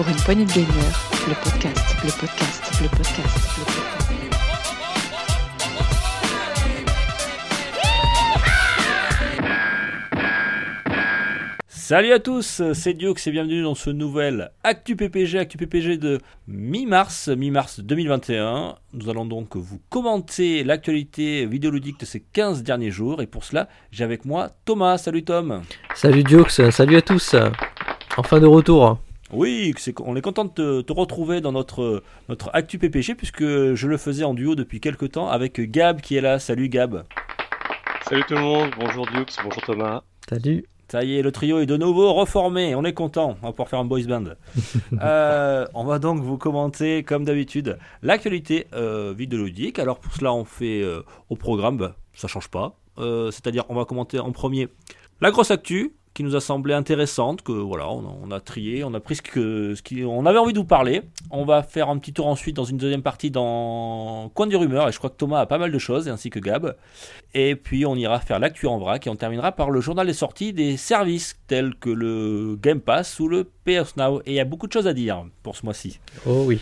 Pour une poignée de gamers, le podcast, le podcast, le podcast, le podcast. Salut à tous, c'est Dioux et bienvenue dans ce nouvel Actu PPG, Actu PPG de mi-mars, mi-mars 2021. Nous allons donc vous commenter l'actualité vidéoludique de ces 15 derniers jours et pour cela, j'ai avec moi Thomas. Salut Tom. Salut Dioux, salut à tous. Enfin de retour. Oui, c'est- on est content de te, te retrouver dans notre, notre Actu PPG puisque je le faisais en duo depuis quelques temps avec Gab qui est là. Salut Gab. Salut tout le monde, bonjour Dukes, bonjour Thomas. Salut. Ça y est, le trio est de nouveau reformé. On est content. On va pouvoir faire un boys band. Euh, on va donc vous commenter, comme d'habitude, l'actualité euh, vidéoludique. Alors pour cela, on fait euh, au programme, bah, ça change pas. Euh, C'est-à-dire, on va commenter en premier la grosse actu qui nous a semblé intéressante, que voilà, on a, on a trié, on a pris ce que ce qui, on avait envie de vous parler. On va faire un petit tour ensuite dans une deuxième partie dans Coin du rumeur, et je crois que Thomas a pas mal de choses, ainsi que Gab. Et puis on ira faire l'actu en vrac et on terminera par le journal des sorties des services tels que le Game Pass ou le PS Now. Et il y a beaucoup de choses à dire pour ce mois-ci. Oh oui.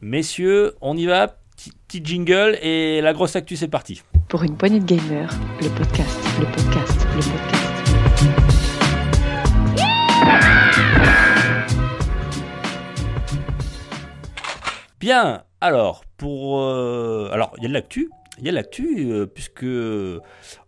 Messieurs, on y va. Petit- Petit jingle et la grosse actu, c'est parti. Pour une poignée de gamers, le podcast, le podcast, le podcast. Bien, alors, pour. euh, alors, il y a de l'actu. Il y a de l'actu, euh, puisque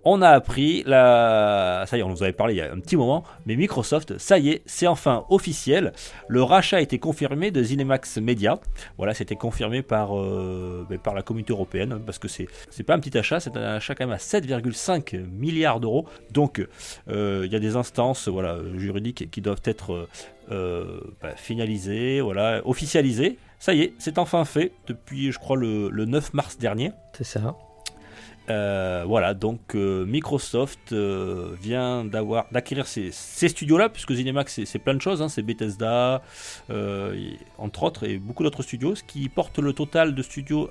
on a appris, la... ça y est, on vous avait parlé il y a un petit moment, mais Microsoft, ça y est, c'est enfin officiel. Le rachat a été confirmé de Zinemax Media. Voilà, c'était confirmé par, euh, ben, par la communauté européenne, parce que c'est c'est pas un petit achat, c'est un achat quand même à 7,5 milliards d'euros. Donc, euh, il y a des instances voilà, juridiques qui doivent être bah, finalisées, voilà, officialisées. Ça y est, c'est enfin fait depuis, je crois, le, le 9 mars dernier. C'est ça. Euh, voilà, donc euh, Microsoft euh, vient d'avoir d'acquérir ces, ces studios-là, puisque Zinemax c'est- plein de choses, hein, c'est Bethesda, et- entre autres, et beaucoup d'autres studios, ce qui porte le total de studios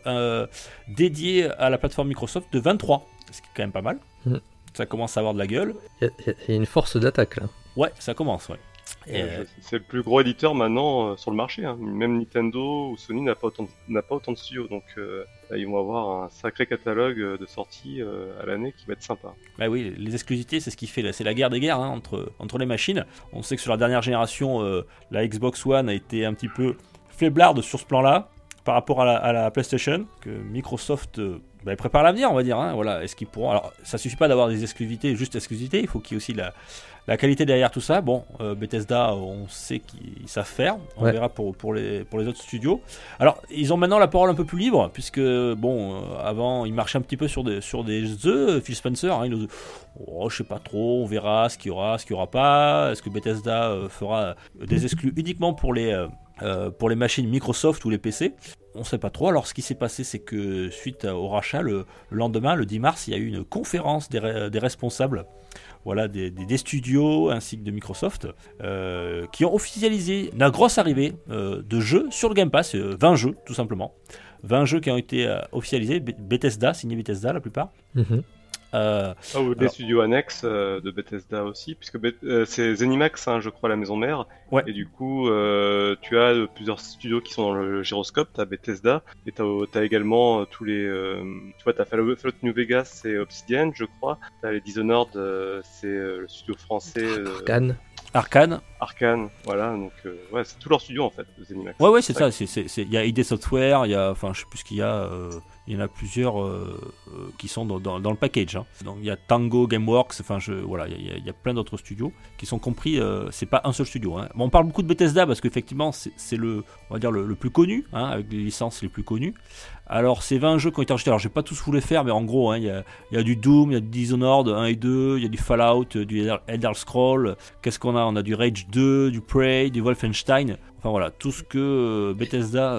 dédiés à la plateforme Microsoft de 23, ce qui est quand même pas mal. Mhm. Ça commence à avoir de la gueule. Il y, a- il y a une force d'attaque là. Ouais, ça commence, ouais. Et, Euh, C'est le plus gros éditeur maintenant euh, sur le marché. hein. Même Nintendo ou Sony n'a pas autant de, n'a pas autant de studios, donc euh, là, ils vont avoir un sacré catalogue euh, de sorties euh, à l'année qui va être sympa. Bah oui, les exclusivités, c'est ce qui fait, la- c'est la guerre des guerres hein, entre, entre les machines. On sait que sur la dernière génération, euh, la Xbox One a été un petit peu faiblarde sur ce plan-là par rapport à la, à la PlayStation, que Microsoft euh, bah, prépare l'avenir, on va dire. hein, voilà, est-ce qu'ils pourront Alors, ça suffit pas d'avoir des exclusivités, juste exclusivités, il faut qu'il y ait aussi la, la qualité derrière tout ça. Bon, euh, Bethesda, on sait qu'ils savent faire. On Ouais. verra pour, pour, les, pour les autres studios. Alors, ils ont maintenant la parole un peu plus libre, puisque, bon, euh, avant, ils marchaient un petit peu sur des, sur des œufs, Phil Spencer. Hein, il nous- Oh, je sais pas trop, on verra ce qu'il y aura, ce qu'il y aura pas. Est-ce que Bethesda euh, fera des exclus uniquement pour les, euh, euh, pour les machines Microsoft ou les PC On sait pas trop. Alors, ce qui s'est passé, c'est que suite au rachat, le, le lendemain, le 10 mars, il y a eu une conférence des, re- des responsables. Voilà, des, des- studios ainsi que de Microsoft euh, qui ont officialisé une grosse arrivée euh, de jeux sur le Game Pass, euh, 20 jeux tout simplement. 20 jeux qui ont été euh, officialisés, Be- Bethesda, signé Bethesda la plupart. Mhm. Euh, Ah, ou des Alors- studios annexes euh, de Bethesda aussi, puisque Beth- euh, c'est Zenimax, hein, je crois, la maison mère. Ouais. Et du coup, euh, tu as euh, plusieurs studios qui sont dans le gyroscope. T'as Bethesda, et t'as as également euh, tous les. euh, tu vois, t'as Fallout Fallout New Vegas, c'est Obsidian, je crois. T'as les Dishonored, euh, c'est euh, le studio français euh, Arcane. Arcane. Arkane. Voilà, donc euh, ouais, c'est tous leurs studios en fait, Zenimax. Ouais, ouais, c'est ça. c'est- c'est- c'est- Il y a ID Software, il y a, enfin, je sais plus ce qu'il y a. euh, il y en a plusieurs euh, euh, qui sont dans, le package. hein. Donc il y a Tango, GameWorks, enfin, voilà, il y, a- plein d'autres studios qui sont compris. euh, c'est pas un seul studio. hein. On parle beaucoup de Bethesda parce qu'effectivement, c'est le, le, plus connu, hein, avec les licences les plus connues. Alors, ces 20 jeux qui ont été achetés, alors je vais pas tous vous les faire, mais en gros, il y, a, du Doom, il y a du Dishonored 1 et 2, il y a du Fallout, du Elder- Scroll. Qu'est-ce qu'on a? On a du Rage 2, du Prey, du Wolfenstein. Enfin voilà, tout ce que euh, Bethesda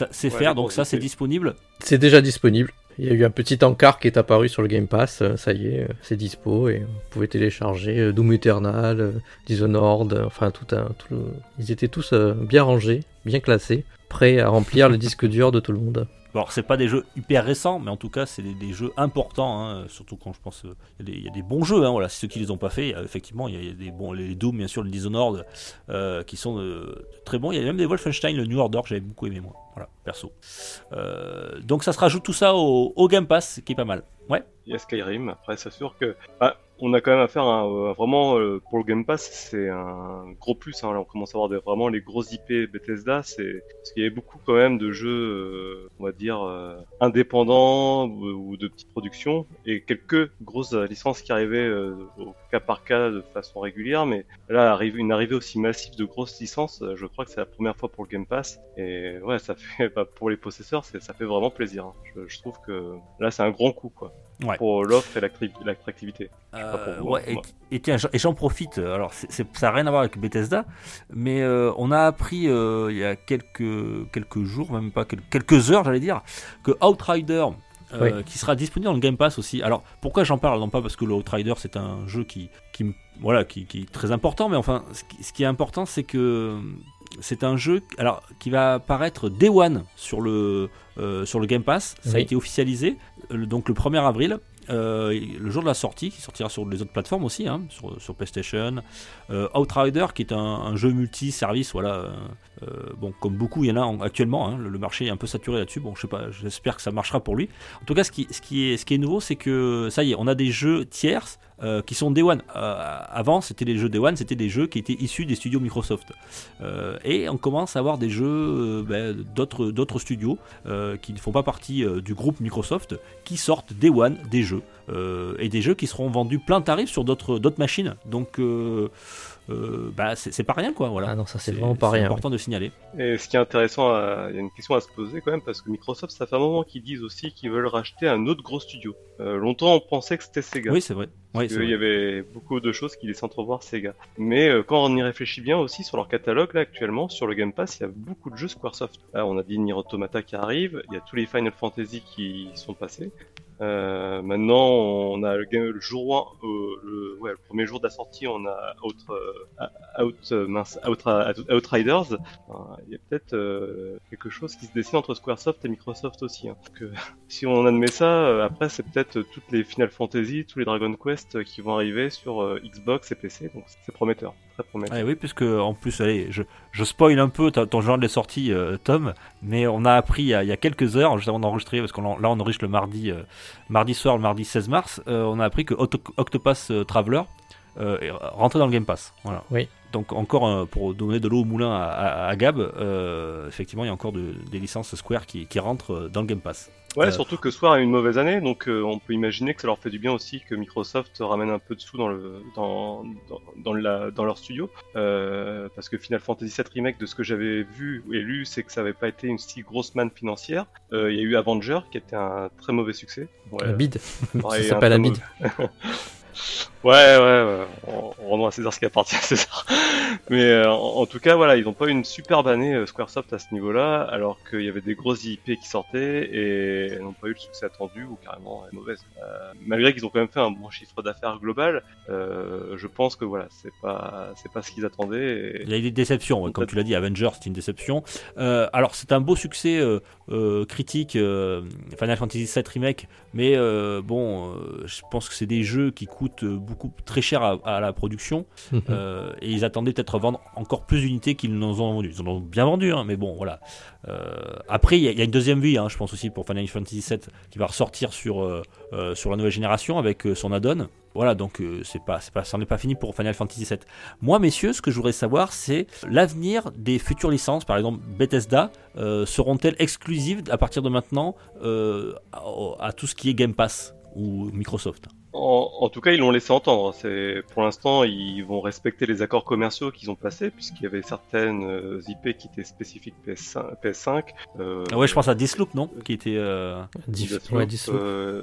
Ouais, faire. Donc ça, c'est disponible. C'est déjà disponible. Il y a eu un petit encart qui est apparu sur le Game Pass. euh, Ça y est, euh, c'est dispo et vous pouvez télécharger euh, Doom Eternal, Dishonored, enfin tout un. Tout le- Ils étaient tous bien rangés, bien classés, prêts à remplir le disque dur de tout le monde. Bon, c'est pas des jeux hyper récents, mais en tout cas, c'est des, des jeux importants, hein, surtout quand je pense. euh, Il y, a des- bons jeux, hein, voilà, ceux qui les ont pas fait, effectivement, il y, a- des bons. Les Doom, bien sûr, le Dishonored, euh, qui sont euh, très bons. Il y a même des Wolfenstein, le New Order, que j'avais beaucoup aimé, moi. Voilà, perso. Donc, ça se rajoute tout ça au, au Game Pass, qui est pas mal. Ouais. Il y a Skyrim. Après, c'est sûr que bah, on a quand même à faire un, euh, vraiment euh, pour le Game Pass, c'est un gros plus. Hein. Là, on commence à avoir vraiment les grosses IP Bethesda. C'est parce qu'il y avait beaucoup quand même de jeux, euh, on va dire indépendants ou, de petites productions et quelques grosses licences qui arrivaient au cas par cas de façon régulière. Mais là, une arrivée aussi massive de grosses licences. Je crois que c'est la première fois pour le Game Pass. Et ouais, ça fait bah, pour les possesseurs, ça fait vraiment plaisir. hein. Je, je trouve que là, c'est un grand coup quoi Ouais. pour l'offre et l'attractivité. Euh, ouais, hein, et, moi. et tiens, j'en- et j'en profite. Alors, c'est- c'est- ça n'a rien à voir avec Bethesda, mais euh, on a appris euh, il y a quelques quelques jours, même pas quel- quelques heures, j'allais dire, que Outrider. euh, qui sera disponible dans le Game Pass aussi. Alors pourquoi j'en parle? Non pas parce que le Outrider c'est un jeu qui, qui voilà qui, qui est très important, mais enfin ce qui, ce qui est important c'est que c'est un jeu alors qui va apparaître Day One sur le euh, sur le Game Pass. Ça a été officialisé euh, donc le 1er avril. euh, le jour de la sortie, qui sortira sur les autres plateformes aussi, hein, sur, PlayStation. Euh, Outrider, qui est un, jeu multi-service, voilà. euh, comme beaucoup, il y en a en- actuellement. hein, le, marché est un peu saturé là-dessus. Bon, je sais pas, j'espère que ça marchera pour lui. En tout cas, ce qui, ce qui est, ce qui est nouveau, c'est que ça y est, on a des jeux tierces euh, qui sont Day One. Euh, avant, c'était les jeux Day One, c'était des jeux qui étaient issus des studios Microsoft. Euh, et on commence à avoir des jeux ben, d'autres d'autres studios qui ne font pas partie du groupe Microsoft qui sortent Day One des jeux. Et des jeux qui seront vendus plein tarif sur d'autres d'autres machines. Donc, euh, euh, bah, c'est c'est pas rien, quoi. Voilà. Ah non, ça c'est vraiment pas rien. important de signaler. Et ce qui est intéressant, à- il y a une question à se poser quand même, parce que Microsoft, ça fait un moment qu'ils disent aussi qu'ils veulent racheter un autre gros studio. Euh, longtemps, on pensait que c'était Sega. Oui, c'est vrai. Oui, c'est Il y avait beaucoup de choses qui laissaient entrevoir Sega. Mais euh, quand on y réfléchit bien aussi sur leur catalogue, là actuellement, sur le Game Pass, il y a beaucoup de jeux Squaresoft. Là, on a dit Nier Automata qui arrive, il y a tous les Final Fantasy qui sont passés. Euh, maintenant, on a le, jour 1, euh, le, premier jour de la sortie, on a Out, euh, Out, euh, mince, Out, Out- Outriders. Il y a peut-être quelque chose qui se dessine entre Squaresoft et Microsoft aussi. hein. Si on admet ça, après c'est peut-être toutes les Final Fantasy, tous les Dragon Quest qui vont arriver sur Xbox et PC, donc c'est prometteur, très prometteur. Ouais, oui, puisque en plus, allez, je, je spoil un peu ton genre de sortie, Tom, mais on a appris il y a, il y a quelques heures, juste avant d'enregistrer, parce qu'on là on enregistre le mardi, mardi soir, le mardi 16 mars, euh, on a appris que Octo- Octopath euh, Traveler euh, rentré dans le Game Pass. Voilà. Oui. Donc encore euh, pour donner de l'eau au moulin à, à- à Gab, euh, effectivement il y a encore de- des licences Square qui, qui rentrent euh, dans le Game Pass. Ouais, Euh, surtout que Square a eu une mauvaise année, donc euh, on peut imaginer que ça leur fait du bien aussi que Microsoft ramène un peu de sous dans le dans dans, dans, la, dans leur studio, euh, parce que Final Fantasy VII remake, de ce que j'avais vu et lu, c'est que ça avait pas été une si grosse manne financière. Euh, Il y a eu Avenger qui était un très mauvais succès. Ouais, La bid. Ouais, ça s'appelle la peu bid. Ouais, ouais, ouais. On, on rendra à César ce qui appartient à César. Mais euh, en, tout cas, voilà, ils n'ont pas eu une superbe année euh, Squaresoft à ce niveau-là, alors qu'il y avait des grosses IP qui sortaient et elles n'ont pas eu le succès attendu ou carrément mauvaise. Euh, malgré qu'ils ont quand même fait un bon chiffre d'affaires global, euh, je pense que voilà, c'est pas, c'est pas ce qu'ils attendaient. Il y a eu des déceptions, comme tu l'as dit, Avengers c'est une déception. Alors c'est un beau succès critique, Final Fantasy VII Remake, mais bon, je pense que c'est des jeux qui coûtent euh, beaucoup très cher à, à la production, Mhm. euh, et ils attendaient peut-être vendre encore plus d'unités qu'ils nous ont vendu. Ils en ont bien vendu, hein, mais bon, voilà. Euh, après, il y, a- il y a une deuxième vie, hein, je pense aussi pour Final Fantasy VII, qui va ressortir sur, euh, sur la nouvelle génération avec son add-on. Voilà, donc c'est pas, c'est pas, ça n'est pas fini pour Final Fantasy VII. Moi, messieurs, ce que je voudrais savoir, c'est l'avenir des futures licences. Par exemple, Bethesda seront-elles exclusives à partir de maintenant à, à tout ce qui est Game Pass ou Microsoft? En, en tout cas, ils l'ont laissé entendre. C'est pour l'instant, ils vont respecter les accords commerciaux qu'ils ont passés, puisqu'il y avait certaines euh, IP qui étaient spécifiques PS5. PS5 euh, Ah Ouais, je pense à Disloop, non? Qui était euh, ouais, euh,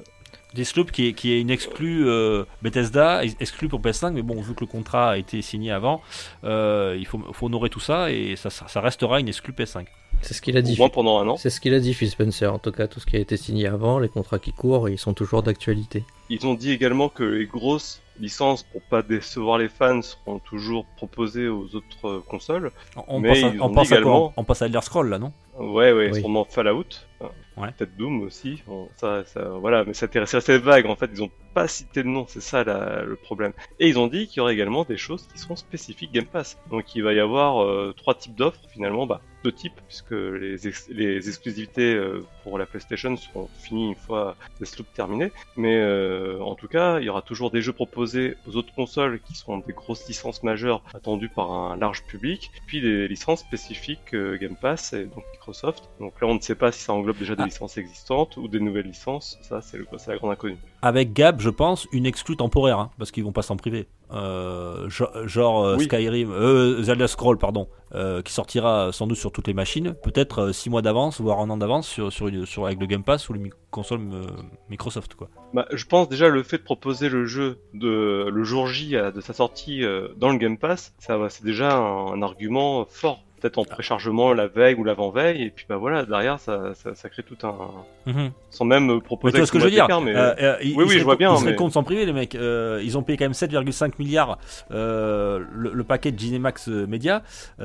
Disloop, qui est, qui est une exclue euh, Bethesda, ex- exclue pour PS5, mais bon, vu que le contrat a été signé avant, euh, il faut, faut honorer tout ça et ça, ça, ça restera une exclue PS5. C'est ce qu'il a dit. au moins pendant un an. C'est ce qu'il a dit, Phil Spencer. En tout cas, tout ce qui a été signé avant, les contrats qui courent, ils sont toujours d'actualité. Ils ont dit également que les grosses licences, pour pas décevoir les fans, seront toujours proposées aux autres euh, consoles. On, Mais passe, à, ils on ont passe dit à quoi également- On passe à Elder Scroll là, non? Ouais, ouais, Oui. sûrement Fallout. Enfin, Ouais. Peut-être Doom aussi. Bon, ça, ça, voilà, mais ça c'est assez vague en fait. Ils ont pas cité le nom, c'est ça la- le problème. Et ils ont dit qu'il y aurait également des choses qui seront spécifiques Game Pass. Donc il va y avoir euh, trois types d'offres finalement, bah deux types puisque les, ex- les exclusivités euh, pour la PlayStation seront finies une fois Deathloop terminé. Mais euh, en tout cas, il y aura toujours des jeux proposés aux autres consoles qui seront des grosses licences majeures attendues par un large public, puis des licences spécifiques euh, Game Pass et donc Microsoft. Donc là, on ne sait pas si ça englobe déjà des Ah. licences existantes ou des nouvelles licences. Ça, c'est la grande inconnue. Avec Gab, je pense, une exclue temporaire, hein, parce qu'ils vont pas s'en priver. Euh, genre euh, Oui. Skyrim, euh, Zelda Scroll, pardon, qui sortira sans doute sur toutes les machines, peut-être 6 mois d'avance, voire un an d'avance sur, sur, avec le Game Pass ou les consoles Microsoft. Quoi. Bah, je pense déjà le fait de proposer le jeu de le jour J de sa sortie dans le Game Pass, ça c'est déjà un, un argument fort. Peut-être en préchargement la veille ou l'avant-veille, et puis bah voilà, derrière ça, ça, ça crée tout un. Mhm. Sans même Mais proposer vois ce que je veux dire mais... Euh, euh, Oui, oui, je vois bien, Ils mais- cons de s'en priver, les mecs. Euh, ils ont payé quand même 7,5 milliards le, le paquet de Ginemax euh, Media.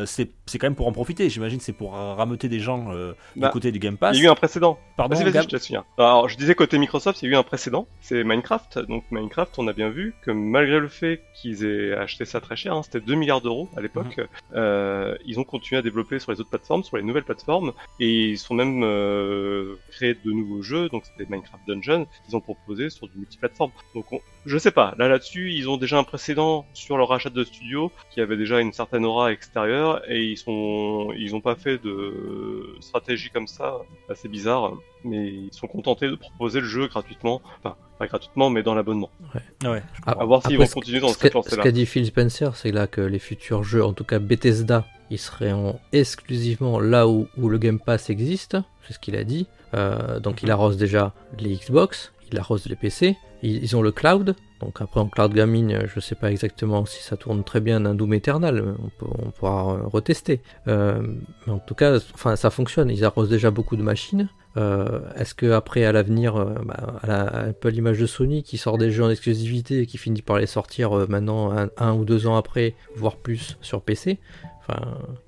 C'est quand même pour en profiter. J'imagine c'est pour rameuter des gens euh, Bah, du côté du Game Pass. Il y a eu un précédent. Pardon, Vas-y, vas-y, Gab je te laisse finir. Alors, je disais côté Microsoft, il y a eu un précédent, c'est Minecraft. Donc Minecraft, on a bien vu que malgré le fait qu'ils aient acheté ça très cher, hein, c'était 2 milliards d'euros à l'époque, Mhm. ils ont continué à développer sur les autres plateformes, sur les nouvelles plateformes, et ils sont même euh, créé de nouveaux jeux, donc c'était Minecraft Dungeon, qu'ils ont proposé sur du multiplateforme. Donc on- je sais pas, là là-dessus, ils ont déjà un précédent sur leur achat de studio qui avait déjà une certaine aura extérieure, et ils sont, ils ont pas fait de stratégie comme ça, assez bizarre, mais ils sont contentés de proposer le jeu gratuitement, enfin pas gratuitement, mais dans l'abonnement. Ouais. Ah, À voir s'ils vont continuer dans ce cette qu'a- Ce lancée-là. qu'a dit Phil Spencer, c'est là que les futurs jeux, en tout cas Bethesda, ils seraient en- exclusivement là où, où le Game Pass existe. C'est ce qu'il a dit. Euh, donc il arrose déjà les Xbox, il arrose les PC. Ils, ils ont le cloud. Donc après en cloud gaming, euh, je sais pas exactement si ça tourne très bien un Doom Eternal. On, pourra euh, retester. Euh, mais en tout cas, enfin ça fonctionne. Ils arrosent déjà beaucoup de machines. Est-ce que après à l'avenir, bah, à un peu l'image de Sony qui sort des jeux en exclusivité et qui finit par les sortir maintenant un ou deux ans après, voire plus sur PC,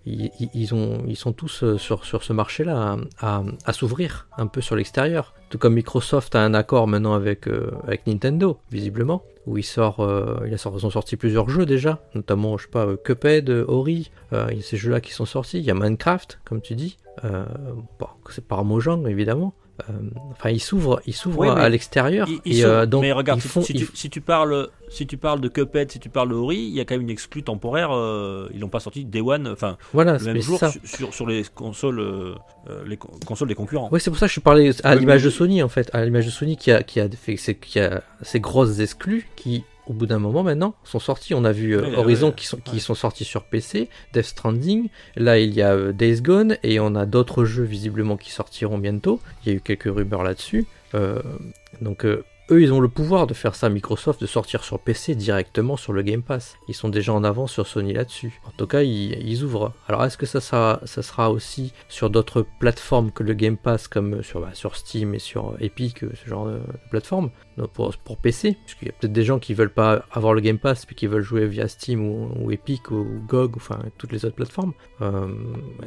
ils, ils- ils ont, ils sont tous euh, sur, ce marché-là à, s'ouvrir un peu sur l'extérieur. Tout comme Microsoft a un accord maintenant avec, euh, Nintendo, visiblement, où euh, ils ont sorti plusieurs jeux déjà, notamment je sais pas Cuphead, Ori, il y a ces jeux-là qui sont sortis. Il y a Minecraft, comme tu dis, c'est par Mojang évidemment. Euh, enfin, Oui, mais à l'extérieur. Et euh, donc mais regarde, ils si- font, si, ils- tu, si tu parles, si tu parles de Cuphead, si tu parles de Ori, il y a quand même une exclue temporaire. euh, ils l'ont pas sorti Day One, enfin voilà, le c'est même jour ça. sur, les consoles, euh, les con- consoles des concurrents. Oui, c'est pour ça que je parlais à l'image de Sony en fait, à l'image de Sony qui a qui a fait qui a ces grosses exclus qui au bout d'un moment maintenant sont sortis. On a vu euh, Horizon qui sont qui ouais. sont sortis sur PC, Death Stranding. Là, il y a euh, Days Gone et on a d'autres jeux visiblement qui sortiront bientôt. Il y a eu quelques rumeurs là-dessus. Euh, donc euh, eux, ils ont le pouvoir de faire ça, Microsoft, de sortir sur PC directement sur le Game Pass. Ils sont déjà en avance sur Sony là-dessus. En tout cas, ils, ouvrent. Alors, est-ce que ça sera, aussi sur d'autres plateformes que le Game Pass, comme sur, bah, Steam et sur Epic, euh, ce genre de, plateforme, donc pour, PC Puisqu'il y a peut-être des gens qui veulent pas avoir le Game Pass, puis qui veulent jouer via Steam ou, ou Epic ou GOG, enfin toutes les autres plateformes. Euh,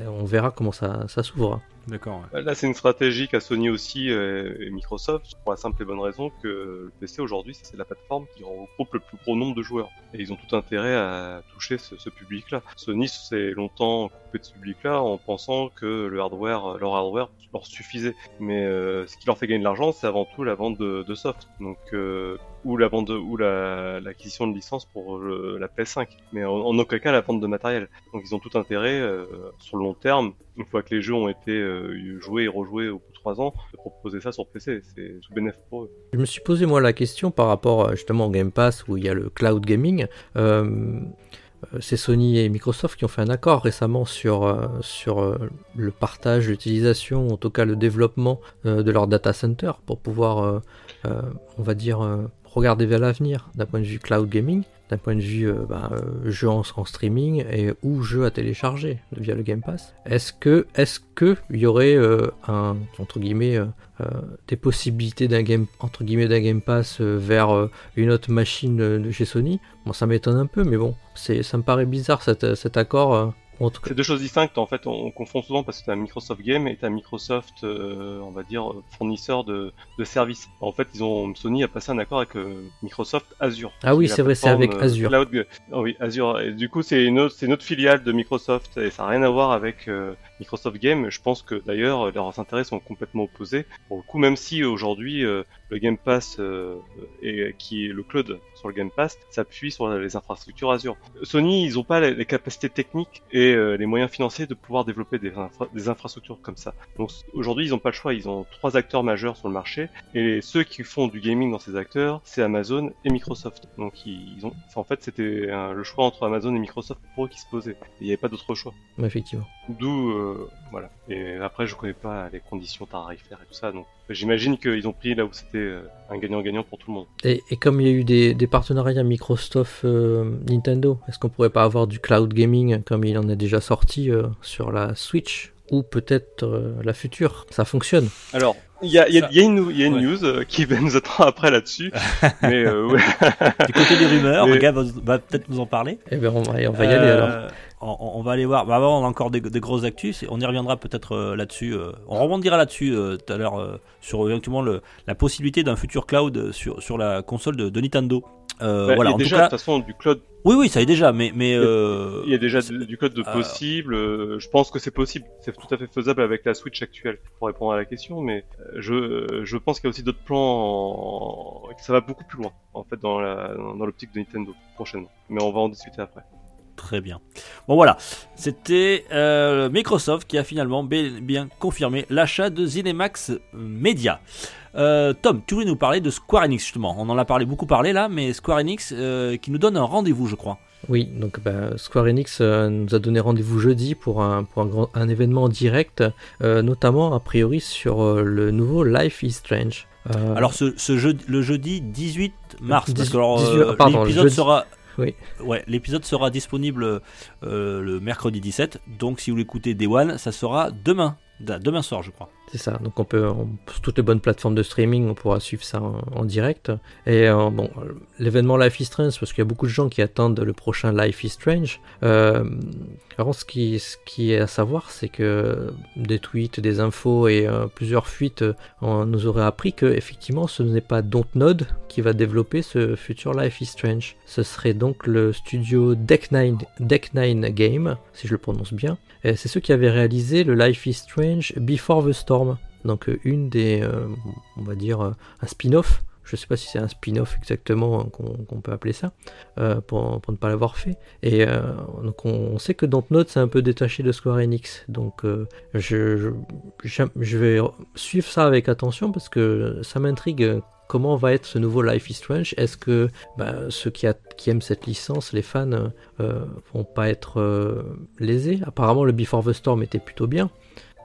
on verra comment ça, ça s'ouvre. D'accord. ouais. Là, c'est une stratégie qu'a Sony aussi euh, et Microsoft pour la simple et bonne raison que le PC aujourd'hui, c'est la plateforme qui regroupe le plus gros nombre de joueurs. Et ils ont tout intérêt à toucher ce, ce public-là. Sony s'est longtemps coupé de ce public-là en pensant que le hardware, leur hardware leur suffisait. Mais euh, ce qui leur fait gagner de l'argent, c'est avant tout la vente de, de soft. Donc euh, ou la vente ou la- l'acquisition de licences pour le- la PS5. Mais en, aucun cas la vente de matériel. Donc ils ont tout intérêt euh, sur le long terme une fois que les jeux ont été euh, joués et rejoués au bout de 3 ans, de proposer ça sur PC. C'est tout bénéf pour eux. Je me suis posé moi la question par rapport euh, justement au Game Pass où il y a le cloud gaming. Euh, euh, c'est Sony et Microsoft qui ont fait un accord récemment sur, euh, sur euh, le partage, l'utilisation, en tout cas le développement euh, de leur data center pour pouvoir, euh, euh, on va dire, euh, regarder vers l'avenir d'un point de vue cloud gaming, d'un point de vue euh, bah, euh, jeu en, streaming et ou jeu à télécharger via le Game Pass. Est-ce que est-ce que il y aurait euh, euh, des possibilités d'un game Pass vers une autre machine de chez Sony? Bon, ça m'étonne un peu, mais bon, c'est ça me paraît bizarre cet accord. Ou en tout cas, C'est deux choses distinctes en fait, on, on confond souvent parce que t'as Microsoft Game et t'as Microsoft, euh, on va dire, fournisseur de, de services. En fait, ils ont Sony a passé un accord avec euh, Microsoft Azure. Ah oui, c'est vrai, c'est avec euh, Azure. Cloud... Ah oui, Azure. Et du coup, c'est une autre, c'est une autre filiale de Microsoft et ça n'a rien à voir avec euh, Microsoft Game. Je pense que d'ailleurs leurs intérêts sont complètement opposés. Pour le coup, même si aujourd'hui euh, le Game Pass euh, et qui est le cloud sur le Game Pass s'appuie sur les infrastructures Azure. Sony, ils n'ont pas les, les capacités techniques et euh, les moyens financiers de pouvoir développer des, infra- des infrastructures comme ça. Donc aujourd'hui, ils n'ont pas le choix. Ils ont trois acteurs majeurs sur le marché et ceux qui font du gaming dans ces acteurs, c'est Amazon et Microsoft. Donc ils, ils ont, enfin, en fait, c'était euh, le choix entre Amazon et Microsoft pour eux qui se posait. Il n'y avait pas d'autre choix. effectivement. D'où, voilà. Et après, je connais pas les conditions tarifaires et tout ça, donc j'imagine qu'ils ont pris là où c'était euh, un gagnant-gagnant pour tout le monde. Et, comme il y a eu des, partenariats Microsoft euh, Nintendo, est-ce qu'on pourrait pas avoir du cloud gaming comme il en est déjà sorti euh, sur la Switch? Ou peut-être euh, la future Ça fonctionne. Alors, il y a, il y a- Ça- il y a une, nou- il y a une Ouais. news euh, qui va nous attend après là-dessus, mais euh, ouais. Du côté des rumeurs, Mais- Gab va, va peut-être nous en parler. Eh bien, on va, on va y aller alors. Euh, On, on va aller voir. Bah, avant, on a encore des, des grosses actus. et On y reviendra peut-être euh, là-dessus. euh, on rebondira là-dessus euh, tout à l'heure euh, sur éventuellement le, la possibilité d'un futur cloud sur, sur la console de, de Nintendo. Euh, Bah, voilà, il y a en déjà tout de toute façon du cloud, Oui, oui, ça y est déjà, mais. mais euh, il y a déjà du, cloud de euh, possible. euh, je pense que c'est possible, c'est tout à fait faisable avec la Switch actuelle pour répondre à la question, mais euh, je, je pense qu'il y a aussi d'autres plans, en- que ça va beaucoup plus loin en fait dans la dans l'optique de Nintendo prochainement. Mais on va en discuter après. Très bien. Bon voilà, c'était euh, Microsoft qui a finalement bien confirmé l'achat de ZeniMax Media. Euh, Tom, tu voulais nous parler de Square Enix justement. On en a parlé beaucoup parlé là, mais Square Enix euh, qui nous donne un rendez-vous, je crois. Oui, donc bah, Square Enix euh, nous a donné rendez-vous jeudi pour un, pour un, grand, un événement en direct, notamment a priori sur le nouveau Life is Strange. Alors ce, ce jeudi, le jeudi 18 mars, parce 18 que alors, 18 euh, pardon, l'épisode sera, Oui. l'épisode sera disponible euh, le mercredi 17. Donc si vous l'écoutez Day One, ça sera demain, demain soir, je crois. C'est ça, donc on peut, sur toutes les bonnes plateformes de streaming, on pourra suivre ça en, direct. Et euh, bon, l'événement Life is Strange, parce qu'il y a beaucoup de gens qui attendent le prochain Life is Strange. Euh, alors ce qui, est à savoir, c'est que des tweets, des infos et euh, plusieurs fuites euh, nous auraient appris que effectivement ce n'est pas Dontnod qui va développer ce futur Life is Strange. Ce serait donc le studio Deck9, Deck9 Game, si je le prononce bien. Et C'est ceux qui avaient réalisé le Life is Strange Before the Storm. Donc euh, une des, euh, on va dire, euh, un spin-off. Je sais pas si c'est un spin-off exactement hein, qu'on peut appeler ça, pour, ne pas l'avoir fait. Et donc on, sait que Dontnod c'est un peu détaché de Square Enix. Donc je, vais suivre ça avec attention parce que ça m'intrigue. Comment va être ce nouveau Life is Strange Est-ce que bah, ceux qui, aiment cette licence, les fans, vont pas être lésés? Apparemment, le Before the Storm était plutôt bien.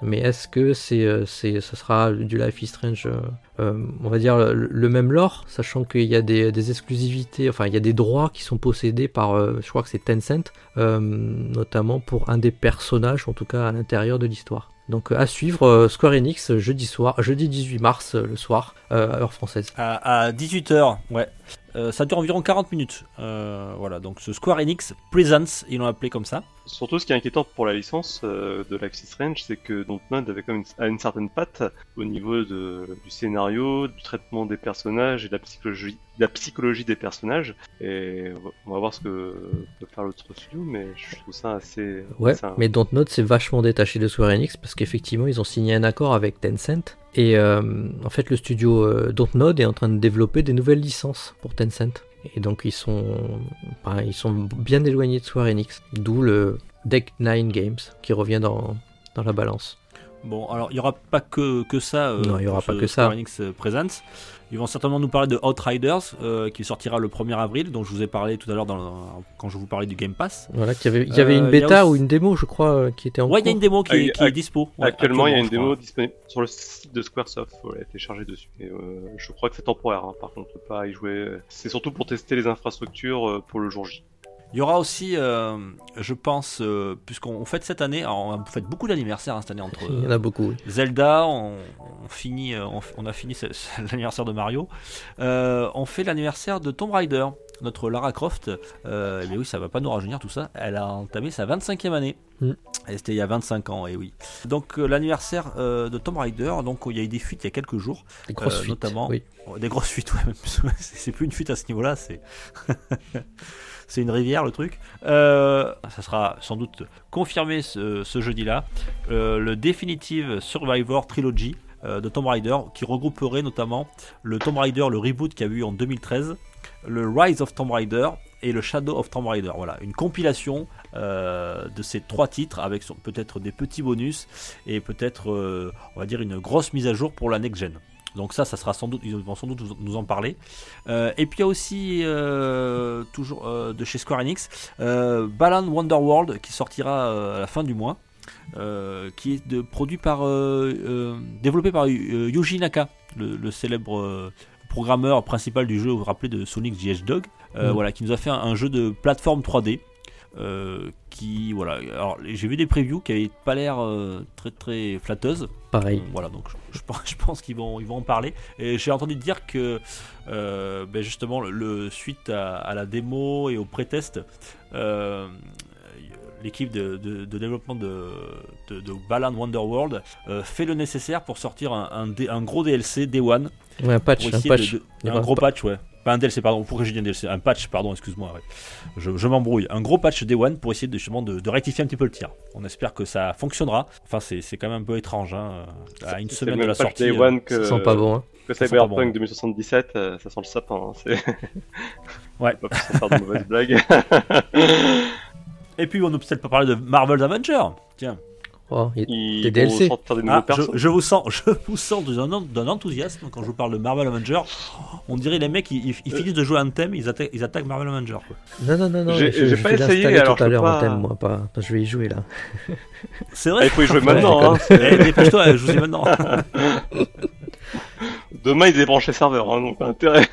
Mais est-ce que c'est, euh, c'est, ce sera du Life is Strange, euh, euh, on va dire le, même lore, sachant qu'il y a des, exclusivités, enfin il y a des droits qui sont possédés par, je crois que c'est Tencent, notamment pour un des personnages, en tout cas à l'intérieur de l'histoire. Donc à suivre Square Enix jeudi soir, jeudi 18 mars le soir, heure française. À, à 18h, ouais. Euh, ça dure environ 40 minutes. Euh, voilà, donc ce Square Enix Presents, ils l'ont appelé comme ça. Surtout, ce qui est inquiétant pour la licence euh, de Life is Strange, c'est que Dontnod avait quand même une, a une certaine patte au niveau de, du scénario, du traitement des personnages et de la psychologie, de la psychologie des personnages. Et on va voir ce que peut faire l'autre studio, mais je trouve ça assez. Ouais, assez- mais Dontnod s'est vachement détaché de Square Enix parce qu'effectivement ils ont signé un accord avec Tencent et euh, en fait le studio euh, Dontnod est en train de développer des nouvelles licences pour Tencent et donc ils sont, ils sont bien éloignés de Square Enix, d'où le Deck 9 Games qui revient dans, dans la balance. Bon, alors il n'y aura pas que, que ça. euh, Non, il y aura pas que ça. Square Enix euh, Presents. Ils vont certainement nous parler de Outriders, euh, qui sortira le 1er avril, dont je vous ai parlé tout à l'heure dans le- quand je vous parlais du Game Pass. Voilà, qu'il y avait, il y avait Euh, une il a bêta aussi- ou une démo, je crois, euh, qui était en Ouais, il y a une démo qui, est, Ac- qui est ac- dispo. Ouais, actuellement, il y a une démo disponible sur le site de Squaresoft. Faut la télécharger dessus. Et, euh, je crois que c'est temporaire. hein. Par contre, on peut pas y jouer. C'est surtout pour tester les infrastructures euh, pour le jour J. Il y aura aussi, euh, je pense, euh, puisqu'on fête cette année, on fait beaucoup d'anniversaires hein, cette année entre Il y en a beaucoup, oui. Zelda, on, on finit, euh, on, f- on a fini l'anniversaire de Mario. On fait l'anniversaire de Tomb Raider, notre Lara Croft. Mais oui, ça va pas nous rajeunir tout ça. Elle a entamé sa 25e année. Mm. Et c'était il y a 25 ans, et oui. Donc l'anniversaire de Tomb Raider, donc il y a eu des fuites il y a quelques jours, Des grosses fuites, notamment. oui. Oh, des grosses fuites, ouais, c'est plus une fuite à ce niveau-là, c'est c'est une rivière le truc. Euh, ça sera sans doute confirmé ce, jeudi-là. Euh, le Definitive Survivor Trilogy euh, de Tomb Raider, qui regrouperait notamment le Tomb Raider, le reboot qu'il y a eu en 2013, le Rise of Tomb Raider et le Shadow of Tomb Raider. Voilà, une compilation de ces trois titres avec peut-être des petits bonus et peut-être, on va dire, une grosse mise à jour pour la next-gen. Donc ça, ça sera sans doute, ils vont sans doute nous- en parler. Euh, et puis il y a aussi, euh, toujours euh, de chez Square Enix, Balan Wonderworld qui sortira à la fin du mois. qui est de, produit par, développé par Yuji Naka, le, le célèbre programmeur principal du jeu, vous vous rappelez de Sonic the Hedgehog, Mm. voilà, qui nous a fait un, un jeu de plateforme 3D. Euh, qui voilà alors j'ai vu des previews qui avaient pas l'air euh, très très flatteuses Pareil. Bon, Voilà, donc je, je pense, qu'ils vont, ils vont en parler. Et j'ai entendu dire que euh, ben justement, le, le- suite à, à la démo et au pré-test, euh, l'équipe de, de- de développement de, de, de Balan Wonderworld euh, fait le nécessaire pour sortir un, un dé- un gros DLC Day One. Ouais, un patch, un patch. de- gros patch, ouais. Pas un DLC, pardon. Pourquoi j'ai dit un DLC Un patch, pardon, excuse-moi. ouais. Je, je m'embrouille. Un gros patch Day One pour essayer de, justement de, de rectifier un petit peu le tir. On espère que ça fonctionnera. Enfin, c'est c'est quand même un peu étrange. Hein. À une semaine de la patch sortie. Day euh, One que, Ça sent pas bon, hein. que Cyberpunk bon. 2077. euh, ça sent le sapin. hein. Ouais. pas pour faire de mauvaises blagues. Et puis on ne peut peut-être pas parler de Marvel's Avenger. Tiens, Oh, il- Ils Des vont DLC. sortir des nouveaux Ah, je, vous sens, je vous sens d'un d'un enthousiasme quand je vous parle de Marvel Avenger. On dirait les mecs, ils, ils- ils finissent de jouer un thème, ils attaquent, ils attaquent Marvel Avenger. Quoi. Non, non, non, non. J'ai- je, j'ai je pas essayé, alors tout à l'heure pas- en thème, moi. Pas... Je vais y jouer là. C'est vrai. il faut y jouer maintenant. hein. Eh, Dépêche-toi, je vous dis maintenant. Demain, ils débranchent les serveurs. Hein, donc, intérêt.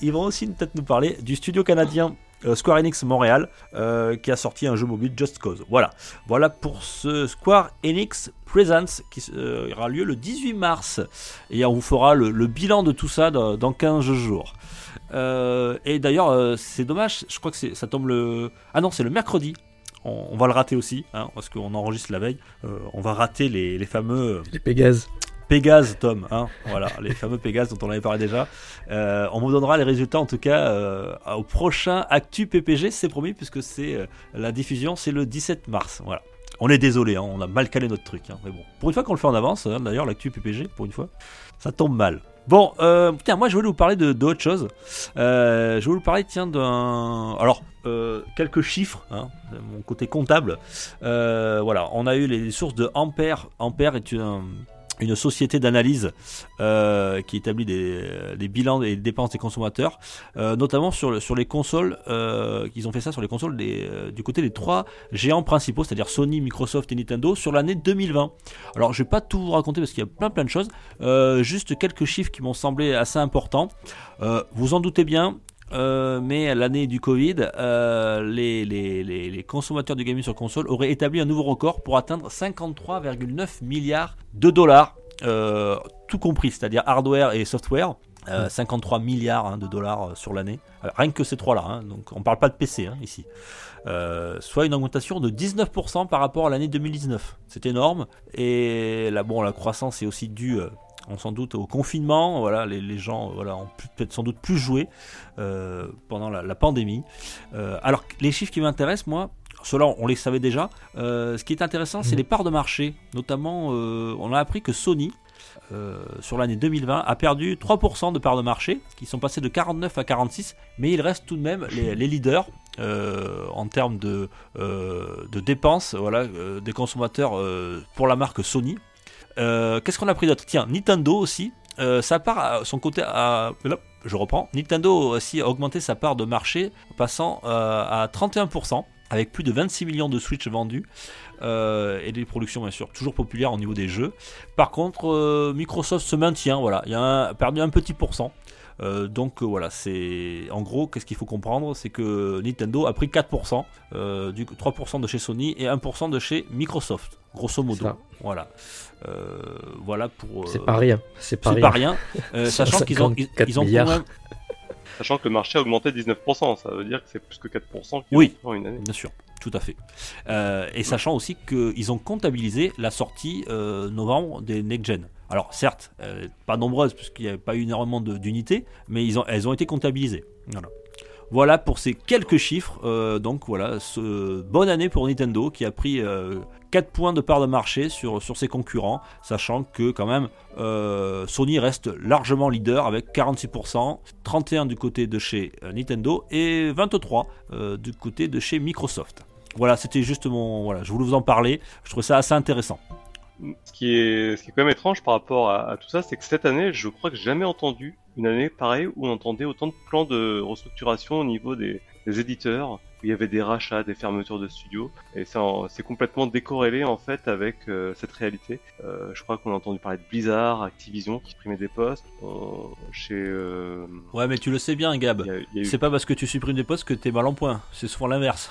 Ils vont aussi peut-être nous parler du studio canadien Square Enix Montréal euh, qui a sorti un jeu mobile Just Cause. Voilà, voilà pour ce Square Enix Presents qui euh, aura lieu le 18 mars et on vous fera le, bilan de tout ça dans, dans 15 jours. Euh, et d'ailleurs, euh, c'est dommage, je crois que ça tombe le. Ah non, c'est le mercredi. On, va le rater aussi, hein, parce qu'on enregistre la veille. Euh, on va rater les, les fameux Les Pégases. Pégase, Tom, hein, voilà, les fameux Pégase dont on avait parlé déjà. Euh, on vous donnera les résultats en tout cas euh, au prochain Actu PPG, c'est promis, puisque c'est euh, la diffusion, c'est le 17 mars. Voilà. On est désolé, hein, on a mal calé notre truc, hein, mais bon. Pour une fois qu'on le fait en avance, d'ailleurs, l'actu PPG, pour une fois, ça tombe mal. Bon, tiens, moi je voulais vous parler de d'autre chose. Euh, je voulais vous parler, tiens, d'un. Alors, quelques chiffres, hein, mon côté comptable. Voilà, on a eu les sources de Ampère. Ampère est une, une société d'analyse euh, qui établit des, bilans et des dépenses des consommateurs, euh, notamment sur, le- sur les consoles. Euh, ils ont fait ça sur les consoles euh, du côté des trois géants principaux, c'est-à-dire Sony, Microsoft et Nintendo, sur l'année 2020. Alors, je vais pas tout vous raconter parce qu'il y a plein plein de choses. Juste quelques chiffres qui m'ont semblé assez importants. Vous en doutez bien. Euh, mais l'année du Covid, euh, les, les, les, les consommateurs du gaming sur console auraient établi un nouveau record pour atteindre 53,9 milliards de dollars, euh, tout compris, c'est-à-dire hardware et software. Euh, 53 milliards hein, de dollars euh, sur l'année. Euh, rien que ces trois-là, hein, donc on parle pas de PC hein, ici. Euh, soit une augmentation de 19% par rapport à l'année 2019. C'est énorme. Et là, bon, la croissance est aussi due, euh, on s'en doute, au confinement. Voilà, les, les gens voilà, ont peut-être sans doute plus joué euh, pendant la, la pandémie. Euh, alors, les chiffres qui m'intéressent, moi, ceux-là, on les savait déjà. Euh, ce qui est intéressant, c'est Mhm. les parts de marché. Notamment, on a appris que Sony, sur l'année 2020, a perdu 3% de parts de marché, qui sont passés de 49 à 46, mais il reste tout de même les, les leaders en termes de, de dépenses voilà, des consommateurs pour la marque Sony. Euh, Qu'est-ce qu'on a pris d'autre? Tiens, Nintendo aussi. Euh, ça part à son côté à. je reprends. Nintendo aussi a augmenté sa part de marché, passant euh, à 31%, avec plus de 26 millions de Switch vendus. euh, et des productions, bien sûr, toujours populaires au niveau des jeux. Par contre, euh, Microsoft se maintient, voilà. Il a perdu un petit pourcent. Euh, donc euh, voilà, c'est en gros, qu'est-ce qu'il faut comprendre, c'est que Nintendo a pris 4%, euh, du 3% de chez Sony et 1% de chez Microsoft, grosso modo. Voilà, voilà pour. C'est pas rien. C'est pas rien. sachant qu'ils ont, ils, 154 ils ont quand milliards. même, Sachant que le marché a augmenté de 19%, ça veut dire que c'est plus que 4% qui Oui. en une année. bien sûr, tout à fait, Euh, et sachant aussi qu'ils ont comptabilisé la sortie euh, novembre des next gen. Alors certes, euh, pas nombreuses puisqu'il n'y avait pas eu énormément d'unités, mais ils ont, elles ont été comptabilisées. Voilà. Voilà pour ces quelques chiffres. Euh, donc voilà, bonne année pour Nintendo qui a pris euh, 4 points de part de marché sur, ses concurrents, sachant que quand même euh, Sony reste largement leader avec 46%, 31 du côté de chez euh, Nintendo et 23% euh, du côté de chez Microsoft. Voilà, c'était juste mon. Voilà, je voulais vous en parler. Je trouve ça assez intéressant. Ce qui est, ce qui est quand même étrange par rapport à, à tout ça, c'est que cette année, je crois que j'ai jamais entendu une année pareille où on entendait autant de plans de restructuration au niveau des, des éditeurs, où il y avait des rachats, des fermetures de studios, et c'est complètement décorrélé en fait avec euh, cette réalité. Euh, je crois qu'on a entendu parler de Blizzard, Activision qui supprimaient des postes, chez, euh, Ouais, mais tu le sais bien, Gab. eu C'est pas parce que tu supprimes des postes que t'es mal en point. C'est souvent l'inverse.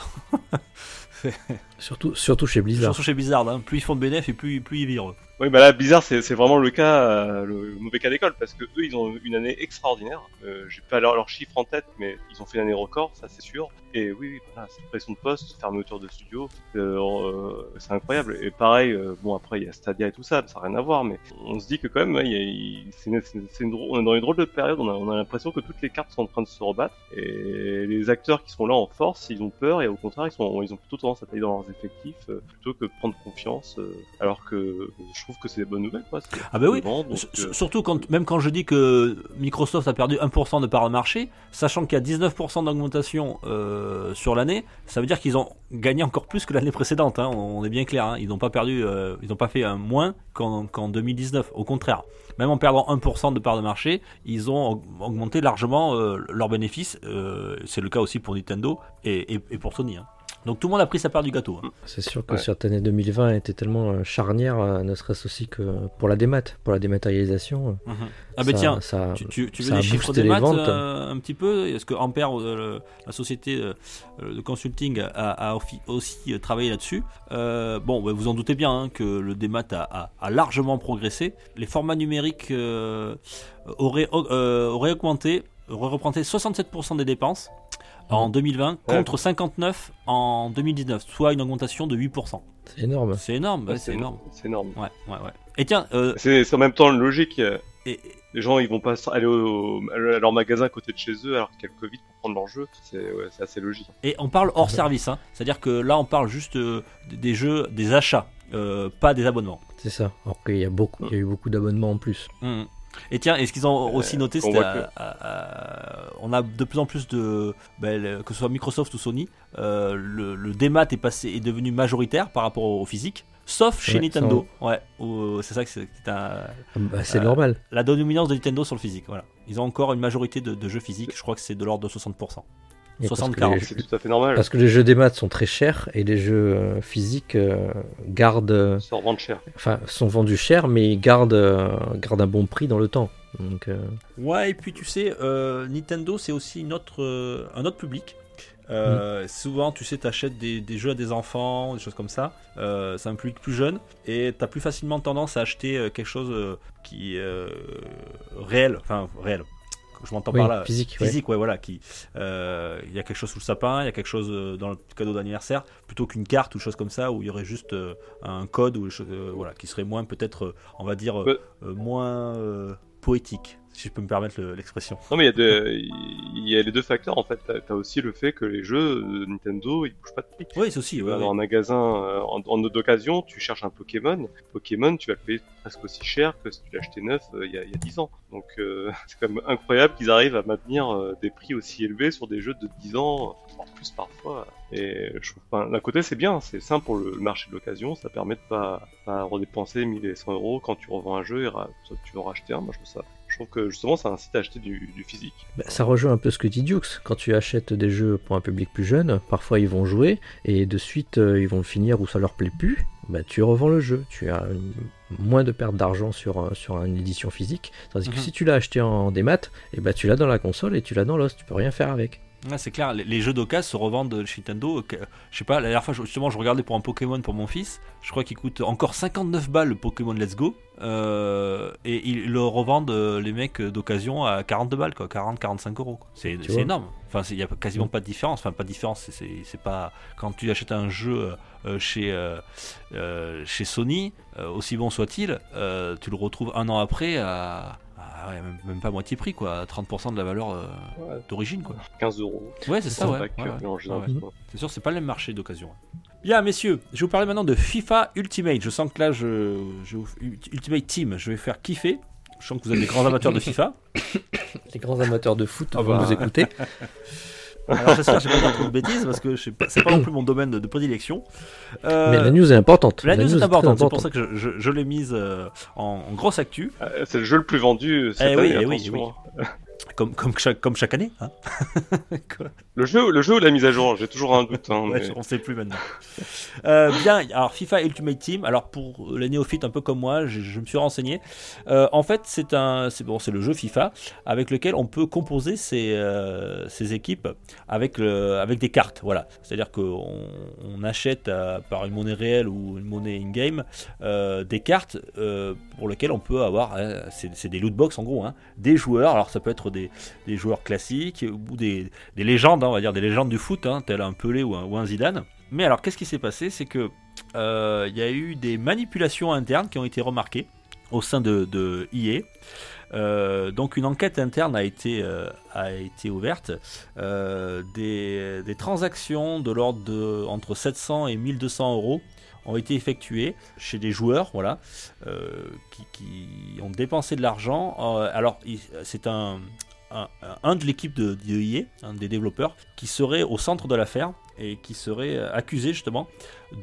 Surtout, surtout chez Blizzard. Surtout chez Blizzard. hein. Plus ils font de bénéfices et plus, plus ils virent. Oui, bah là, Blizzard, c'est c'est vraiment le cas, euh, le mauvais cas d'école, parce que eux, ils ont eu une année extraordinaire. Euh, J'ai pas leurs leurs chiffres en tête, mais ils ont fait une année record, ça c'est sûr. Et oui, oui, voilà, suppression de poste, fermeture de studio, euh, euh, c'est incroyable. Et pareil, euh, bon après il y a Stadia et tout ça, ça n'a rien à voir, mais on se dit que quand même, ouais, il y a- il- c'est une- c'est une- c'est une drôle- on est dans une drôle de période. On a, on a l'impression que toutes les cartes sont en train de se rebattre, et les acteurs qui sont là en force, ils ont peur, et au contraire, ils sont, ils ont plutôt tendance à tailler dans leurs effectifs euh, plutôt que de prendre confiance. euh, alors que je trouve que c'est des bonnes nouvelles, quoi. Ah bah oui. donc, euh, Surtout quand, même quand je dis que Microsoft a perdu 1% de part de marché, sachant qu'il y a 19% d'augmentation euh, sur l'année, ça veut dire qu'ils ont gagné encore plus que l'année précédente. hein, on est bien clair. hein, ils n'ont pas perdu, euh, ils n'ont pas fait un moins qu'en qu'en 2019. Au contraire, même en perdant 1% de part de marché, ils ont aug- augmenté largement euh, leurs bénéfices. C'est le cas aussi pour Nintendo et, et- et pour Sony. hein. Donc tout le monde a pris sa part du gâteau. hein. C'est sûr que Ouais. cette année 2020 était tellement euh, charnière, euh, ne serait-ce aussi que pour la démat, pour la dématérialisation. euh, Ah bah ça- tiens, ça, Tu, tu- tu veux des chiffres des les maths ventes. euh, un petit peu? Est-ce que Ampère, euh, le- la société euh, de consulting, a, aussi euh, travaillé là-dessus? Euh, Bon, bah, vous en doutez bien hein, que le démat a, a- a largement progressé. Les formats numériques euh, auraient, euh, auraient augmenté, auraient représenté 67% des dépenses en 2020 contre 59 en 2019, soit une augmentation de 8%. c'est énorme. C'est énorme, ouais, c'est énorme. C'est énorme. Ouais, ouais, ouais. Et tiens, euh, C'est en même temps logique. euh, et- Les gens, ils vont pas aller au, à leur magasin à côté de chez eux alors qu'il y a le Covid pour prendre leur jeu. C'est ouais, assez logique. Et on parle hors service, hein. c'est-à-dire que là on parle juste euh, des jeux, des achats, euh, pas des abonnements. C'est ça. Alors qu'il y a beaucoup, il y a eu beaucoup d'abonnements en plus. Mhm. Et tiens, et ce qu'ils ont aussi noté, on euh, euh, on a de plus en plus de, ben, le- que ce soit Microsoft ou Sony, euh, le, le démat est passé, est devenu majoritaire par rapport au, au physique, sauf chez Ouais, Nintendo. Ouais, où- c'est ça que c'est c'est un- Ah bah, c'est Euh, normal. la dominance de Nintendo sur le physique. Voilà, ils ont encore une majorité de, de jeux physiques. Je crois que c'est de l'ordre de 60%. Et parce que 60-40. les- C'est tout à fait normal. Parce que les jeux des maths sont très chers et les jeux euh, physiques euh, gardent, euh, Ça revend cher. enfin, sont vendus cher, mais ils gardent, euh, gardent un bon prix dans le temps. Donc, euh, Ouais, et puis tu sais, euh, Nintendo, c'est aussi une autre, euh, un autre public. Euh, Souvent, tu sais, t'achètes des, des jeux à des enfants, des choses comme ça. Euh, c'est un public plus jeune et t'as plus facilement tendance à acheter quelque chose qui est euh, réel, enfin réel. Je m'entends oui, par là. physique. ouais. Physique, ouais, voilà. Qui, euh, il y a quelque chose sous le sapin, il y a quelque chose euh, dans le cadeau d'anniversaire, plutôt qu'une carte ou chose comme ça où il y aurait juste euh, un code ou euh, voilà, qui serait moins peut-être, on va dire, Ouais. moins euh, poétique. Si je peux me permettre le- l'expression. Non, mais il y, a y les deux facteurs en fait. T'as as aussi le fait que les jeux de Nintendo ils bougent pas de prix. Oui, c'est aussi. Ouais, vas ouais. dans un magasin euh, en, en d'occasion, tu cherches un Pokémon. Pokémon, tu vas le payer presque aussi cher que si tu l'achetais neuf euh, il y, a, y a 10 ans. Donc euh, c'est quand même incroyable qu'ils arrivent à maintenir euh, des prix aussi élevés sur des jeux de 10 ans, voire plus parfois. Et je trouve, d'un côté c'est bien, c'est simple pour le, le marché de l'occasion, ça permet de pas, pas redépenser 1000 et 100 euros quand tu revends un jeu et tu en racheter un. Moi je trouve ça. Je trouve que justement ça incite à acheter du, du physique. Bah, ça rejoint un peu ce que dit Dukes. Quand tu achètes des jeux pour un public plus jeune, parfois ils vont jouer et de suite euh, ils vont le finir ou ça leur plaît plus. Bah, tu revends le jeu. Tu as une- moins de perte d'argent sur, un- sur une édition physique. Tandis que Mhm. si tu l'as acheté en démat, et bah, tu l'as dans la console et tu l'as dans l'os. Tu peux rien faire avec. C'est clair, les, les jeux d'occasion se revendent chez Nintendo. euh, que- je sais pas, la dernière fois, justement, je regardais pour un Pokémon pour mon fils. Je crois qu'il coûte encore 59 balles le Pokémon Let's Go. euh, et ils le revendent, euh, les mecs d'occasion, à 42 balles, quoi. 40-45 euros. C'est énorme. Enfin, il y a quasiment pas de différence. Enfin, pas de différence. c'est- pas. Quand tu achètes un jeu euh, chez, euh, chez Sony, aussi bon soit-il, tu le retrouves un an après à. À, ouais, même, même pas moitié prix, quoi. à 30% de la valeur euh, Ouais, d'origine, quoi. 15 euros. Ouais, c'est ça, ouais. pack, ouais, euh, ouais. C'est sûr, c'est pas le même marché d'occasion. Bien, messieurs, je vais vous parler maintenant de FIFA Ultimate. Je sens que là, je, je Ultimate Team, je vais faire kiffer. Je sens que vous êtes des grands amateurs de FIFA. Les grands amateurs de foot Ah vont bah. nous écouter. Alors j'espère que je vais pas dire trop de bêtises parce que sais pas- c'est pas non plus mon domaine de, de prédilection. Euh, Mais la news est importante. la news est importante, c'est pour ça que je, je- je l'ai mise euh, en, en grosse actu, Euh, C'est le jeu le plus vendu cette Eh oui, année, eh oui, eh comme, comme, chaque, comme chaque année. Hein Quoi Le jeu, le jeu ou la mise à jour, j'ai toujours un doute. Hein, Ouais, mais- on sait plus maintenant. Euh, bien, alors FIFA Ultimate Team. Alors pour les néophytes un peu comme moi, je, je me suis renseigné. Euh, en fait, c'est un, c'est bon, c'est le jeu FIFA avec lequel on peut composer ses, euh, ses équipes avec le, avec des cartes. Voilà, c'est-à-dire qu'on on achète par une monnaie réelle ou une monnaie in-game euh, des cartes pour lesquelles on peut avoir, c'est c'est des loot box en gros, hein, des joueurs. Alors ça peut être des, des joueurs classiques ou des, des légendes, hein, on va dire des légendes du foot, hein, tel un Pelé ou un, Zidane. Mais alors, qu'est-ce qui s'est passé? C'est que euh, il y a eu des manipulations internes qui ont été remarquées au sein de, de EA. Euh, donc une enquête interne a été, euh, a été ouverte. Euh, des, des transactions de l'ordre de entre 700 et 1200 euros ont été effectuées chez des joueurs, voilà, qui, ont dépensé de l'argent. Alors c'est un, un, de l'équipe de, de un des développeurs, qui serait au centre de l'affaire et qui serait euh, accusé justement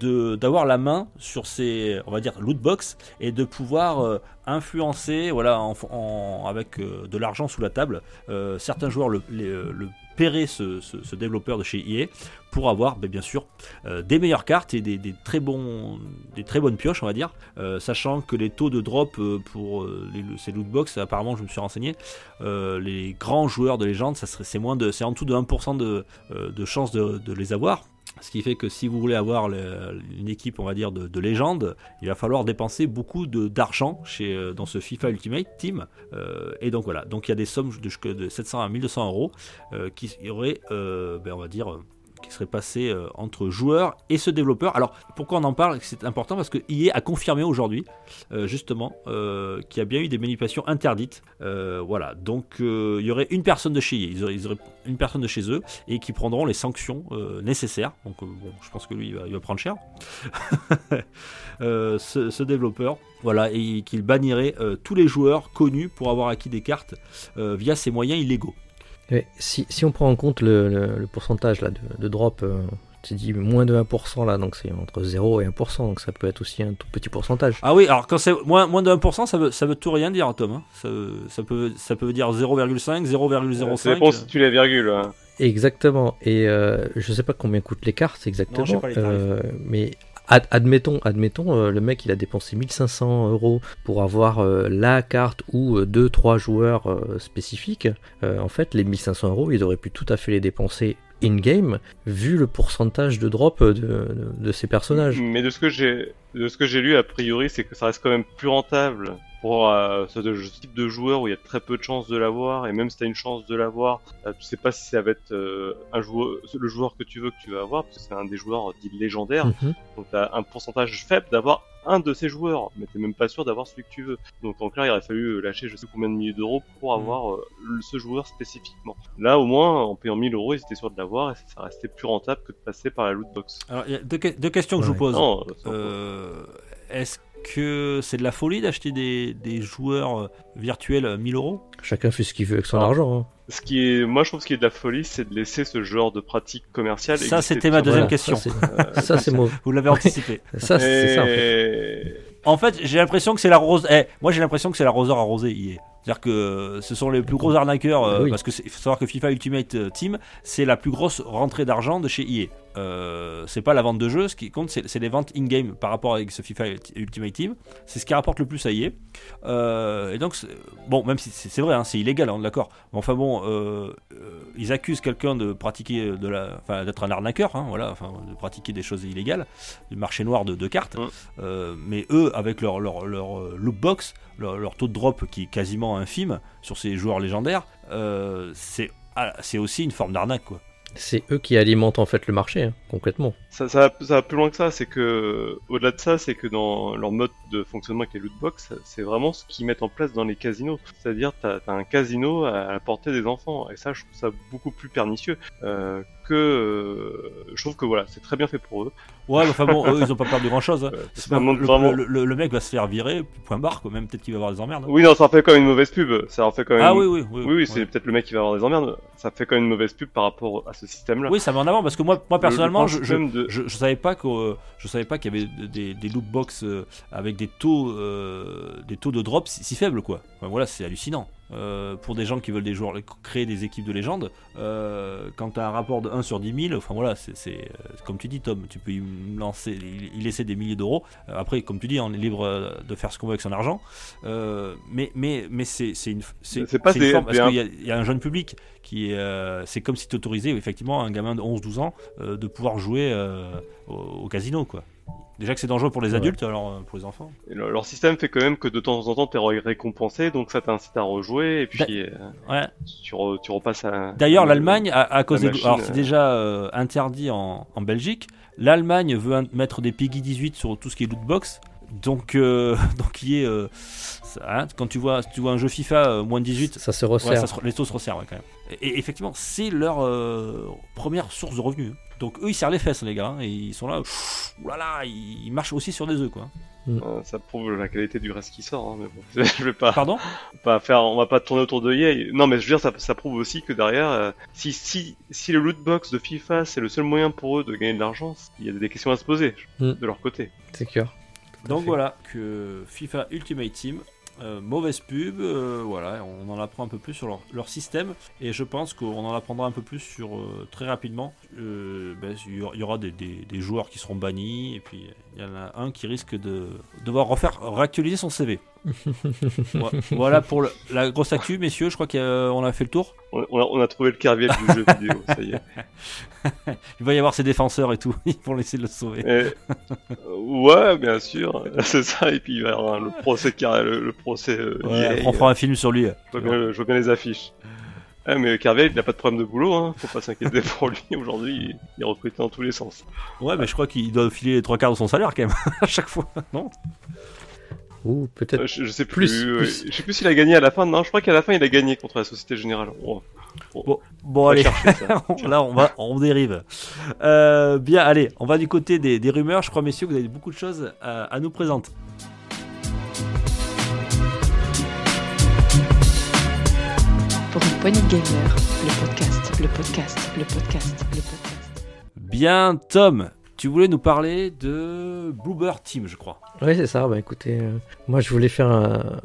de d'avoir la main sur ces, on va dire, loot box et de pouvoir euh, influencer, voilà, en, avec euh, de l'argent sous la table, certains joueurs le paieraient ce, développeur de chez EA pour avoir, ben, bien sûr, euh, des meilleures cartes et des, très bons, des très bonnes pioches, on va dire, euh, sachant que les taux de drop euh, pour les- ces loot box, apparemment, je me suis renseigné, les grands joueurs de légende, ça serait, c'est moins de, c'est en dessous de 1% de, chance de les avoir. Ce qui fait que si vous voulez avoir une équipe, on va dire, de, de légende, il va falloir dépenser beaucoup d'argent euh, dans ce FIFA Ultimate Team. Euh, et donc voilà, donc il y a des sommes de, de 700 à 1200 euros euh, qui auraient, ben, on va dire, qui seraient passées euh, entre joueurs et ce développeur. Alors pourquoi on en parle? C'est important parce que EA a confirmé aujourd'hui, euh, justement, euh, qu'il y a bien eu des manipulations interdites. Voilà, donc il y aurait une personne de chez EA, ils auraient, une personne de chez eux et qui prendront les sanctions nécessaires. Donc bon, je pense que lui, il va, prendre cher. Ce, ce développeur, voilà, et qu'il bannirait tous les joueurs connus pour avoir acquis des cartes via ces moyens illégaux. Si, si on prend en compte le, le- le pourcentage là, de, de drop, euh, tu dis moins de 1% là, donc c'est entre 0 et 1%, donc ça peut être aussi un tout petit pourcentage. Ah oui, alors quand c'est moins, moins de 1%, ça veut, ça veut tout rien dire, Tom. hein. Ça, peut, ça peut dire 0,5, 0,05. Ça dépend si tu les virgules. hein. Exactement, et euh, je sais pas combien coûtent les cartes exactement, Non, les euh, mais ad- admettons, admettons euh, le mec il a dépensé 1500 euros pour avoir euh, la carte ou 2-3 joueurs euh, spécifiques. Euh, en fait, les 1500 euros, il aurait pu tout à fait les dépenser in-game, vu le pourcentage de drop de, de, de ces personnages. Mais de ce que j'ai lu, a priori, c'est que ça reste quand même plus rentable pour euh, ce, type de joueur où il y a très peu de chances de l'avoir, et même si tu as une chance de l'avoir, euh, tu sais pas si ça va être euh, un joueur, le joueur que tu veux que tu vas avoir, parce que c'est un des joueurs dits légendaires, Mhm. donc tu as un pourcentage faible d'avoir un de ces joueurs, mais t'es même pas sûr d'avoir celui que tu veux. Donc en clair, il aurait fallu lâcher je sais combien de milliers d'euros pour Mhm. avoir euh, ce joueur spécifiquement. Là, au moins, en payant 1000 euros, ils étaient sûrs de l'avoir, et ça restait plus rentable que de passer par la loot box. Alors, il y a deux, que- deux questions que je vous pose. Non, ça- Euh, Est-ce que c'est de la folie d'acheter des, des joueurs euh, virtuels à 1000 euros? Chacun fait ce qu'il veut avec son Ah. argent. hein. Ce qui est, moi, je trouve ce qui est de la folie, c'est de laisser ce genre de pratique commerciale. Ça, c'était ma deuxième Voilà, question. Ça, c'est- simplement. ça, c'est mauvais. Vous l'avez anticipé. Ça, c'est ça. en fait. Et- En fait, j'ai l'impression que c'est la rose. Eh, moi, j'ai l'impression que c'est l'arroseur arrosé. il est. C'est-à-dire que ce sont les plus gros arnaqueurs. euh, oui. Parce que faut savoir que FIFA Ultimate euh, Team, c'est la plus grosse rentrée d'argent de chez EA. Euh, c'est pas la vente de jeux, ce qui compte, c'est c'est les ventes in-game par rapport avec ce FIFA Ultimate Team. C'est ce qui rapporte le plus à EA. Euh, et donc, bon, même si c'est c'est vrai, hein, c'est illégal, on est d'accord. Mais enfin bon, euh, euh, ils accusent quelqu'un de pratiquer de la, enfin, d'être un arnaqueur, hein, voilà, enfin, de pratiquer des choses illégales, du marché noir de, de cartes. Mm. Euh, mais eux, avec leur, leur, leur euh, loot box, leur, leur taux de drop qui est quasiment infime sur ces joueurs légendaires, euh, c'est ah, c'est aussi une forme d'arnaque, quoi. C'est eux qui alimentent en fait le marché, hein, complètement. Ça, ça, va, ça va plus loin que ça, c'est que, au-delà de ça, c'est que dans leur mode de fonctionnement avec les loot box, c'est vraiment ce qu'ils mettent en place dans les casinos. C'est-à-dire, t'as as un casino à la portée des enfants, et ça, je trouve ça beaucoup plus pernicieux. Euh, que, euh, je trouve que voilà, c'est très bien fait pour eux. Ouais, mais enfin bon, eux, ils ont pas perdu grand chose. Euh, le, montre le- vraiment- le- le- le mec va se faire virer, point barre, quoi. Même peut-être qu'il va avoir des emmerdes. hein. Oui, non, ça en fait quand même une mauvaise pub. Ça en fait quand même. Ah oui, oui, oui. Oui, oui, c'est peut-être le mec qui va avoir des emmerdes. Ça fait quand même une mauvaise pub par rapport à ce système-là. Oui, ça met en avant parce que moi, moi personnellement, Le- je, de- je, je savais pas qu'il y avait des, loot box euh, avec des taux euh, des taux de drop si, faibles quoi. Voilà, c'est hallucinant. Euh, pour des gens qui veulent des joueurs créer des équipes de légende, euh, quand tu as un rapport de 1 sur 10 000, enfin voilà, c'est euh, comme tu dis Tom, tu peux y lancer, y laisser des milliers d'euros. Après, comme tu dis, on est libre de faire ce qu'on veut avec son argent. Euh, mais mais mais c'est une c'est pas des- forme- parce qu'il y, a- il y a un jeune public qui est c'est comme si tu autorisais effectivement un gamin de 11-12 ans de pouvoir jouer au, au casino quoi. Déjà que c'est dangereux pour les Ouais. adultes, alors euh, pour les enfants. Et leur leur système fait quand même que de temps en temps t'es récompensé, donc ça t'incite à rejouer, et puis euh, Ouais. tu, re- tu repasses à. D'ailleurs, l'Allemagne, à, à cause la des. machine, Alors, c'est euh. déjà euh, interdit en, en Belgique. L'Allemagne veut mettre des Piggy 18 sur tout ce qui est lootbox. Donc, euh, donc il est. hein, quand tu vois, tu vois un jeu FIFA euh, moins de 18, Ça se ouais, resserre. ça se- les taux se resserrent ouais, quand même. Et, et effectivement, c'est leur euh, première source de revenus. Donc, eux, ils serrent les fesses, les gars. hein, et ils sont là. pff, Oulala, ils, ils marchent aussi sur des œufs, quoi. Euh, ça prouve la qualité du reste qui sort, hein, mais bon, je vais pas, Pardon? pas faire, on va pas tourner autour de EA. Non, mais je veux dire, ça, ça prouve aussi que derrière, euh, si, si, si le loot box de FIFA c'est le seul moyen pour eux de gagner de l'argent, il y a des questions à se poser Mm. de leur côté. C'est clair. Donc fait. voilà, que FIFA Ultimate Team, euh, mauvaise pub, euh, voilà, on en apprend un peu plus sur leur, leur système, et je pense qu'on en apprendra un peu plus sur euh, très rapidement. Ben, il y aura- des, des- des joueurs qui seront bannis, et puis il y en a un qui risque de devoir refaire réactualiser son CV. Vo- voilà pour le- la grosse actu, messieurs, je crois qu'on a fait le tour. On, on a, trouvé le Kerviel du jeu vidéo, ça y est. Il va y avoir ses défenseurs et tout, ils vont laisser le sauver. Et- euh, ouais, bien sûr, c'est ça. Et puis il va y avoir le procès, car- le, le procès. euh, Ouais, on fera un film sur lui. Je vois bien, je vois bien les affiches. Ouais, mais Kerviel, il n'a pas de problème de boulot, hein. faut pas s'inquiéter pour lui. Aujourd'hui, il, il est recruté dans tous les sens. Ouais, mais je crois qu'il doit filer les trois quarts de son salaire quand même, à chaque fois, non? Ou peut-être. Euh, je, je sais Plus, plus. euh, plus. Je sais plus s'il a gagné à la fin. Non, je crois qu'à la fin, il a gagné contre la Société Générale. On, Bon, on bon allez. chercher ça. Là, on va, on dérive. Euh, bien, allez, on va du côté des, des rumeurs. Je crois, messieurs, que vous avez beaucoup de choses à, à nous présenter. Pour une poignée de gamers, le podcast, le podcast, le podcast, le podcast. Bien, Tom, tu voulais nous parler de Bluebird Team, je crois. Oui, c'est ça. Bah écoutez, euh, moi je voulais faire un-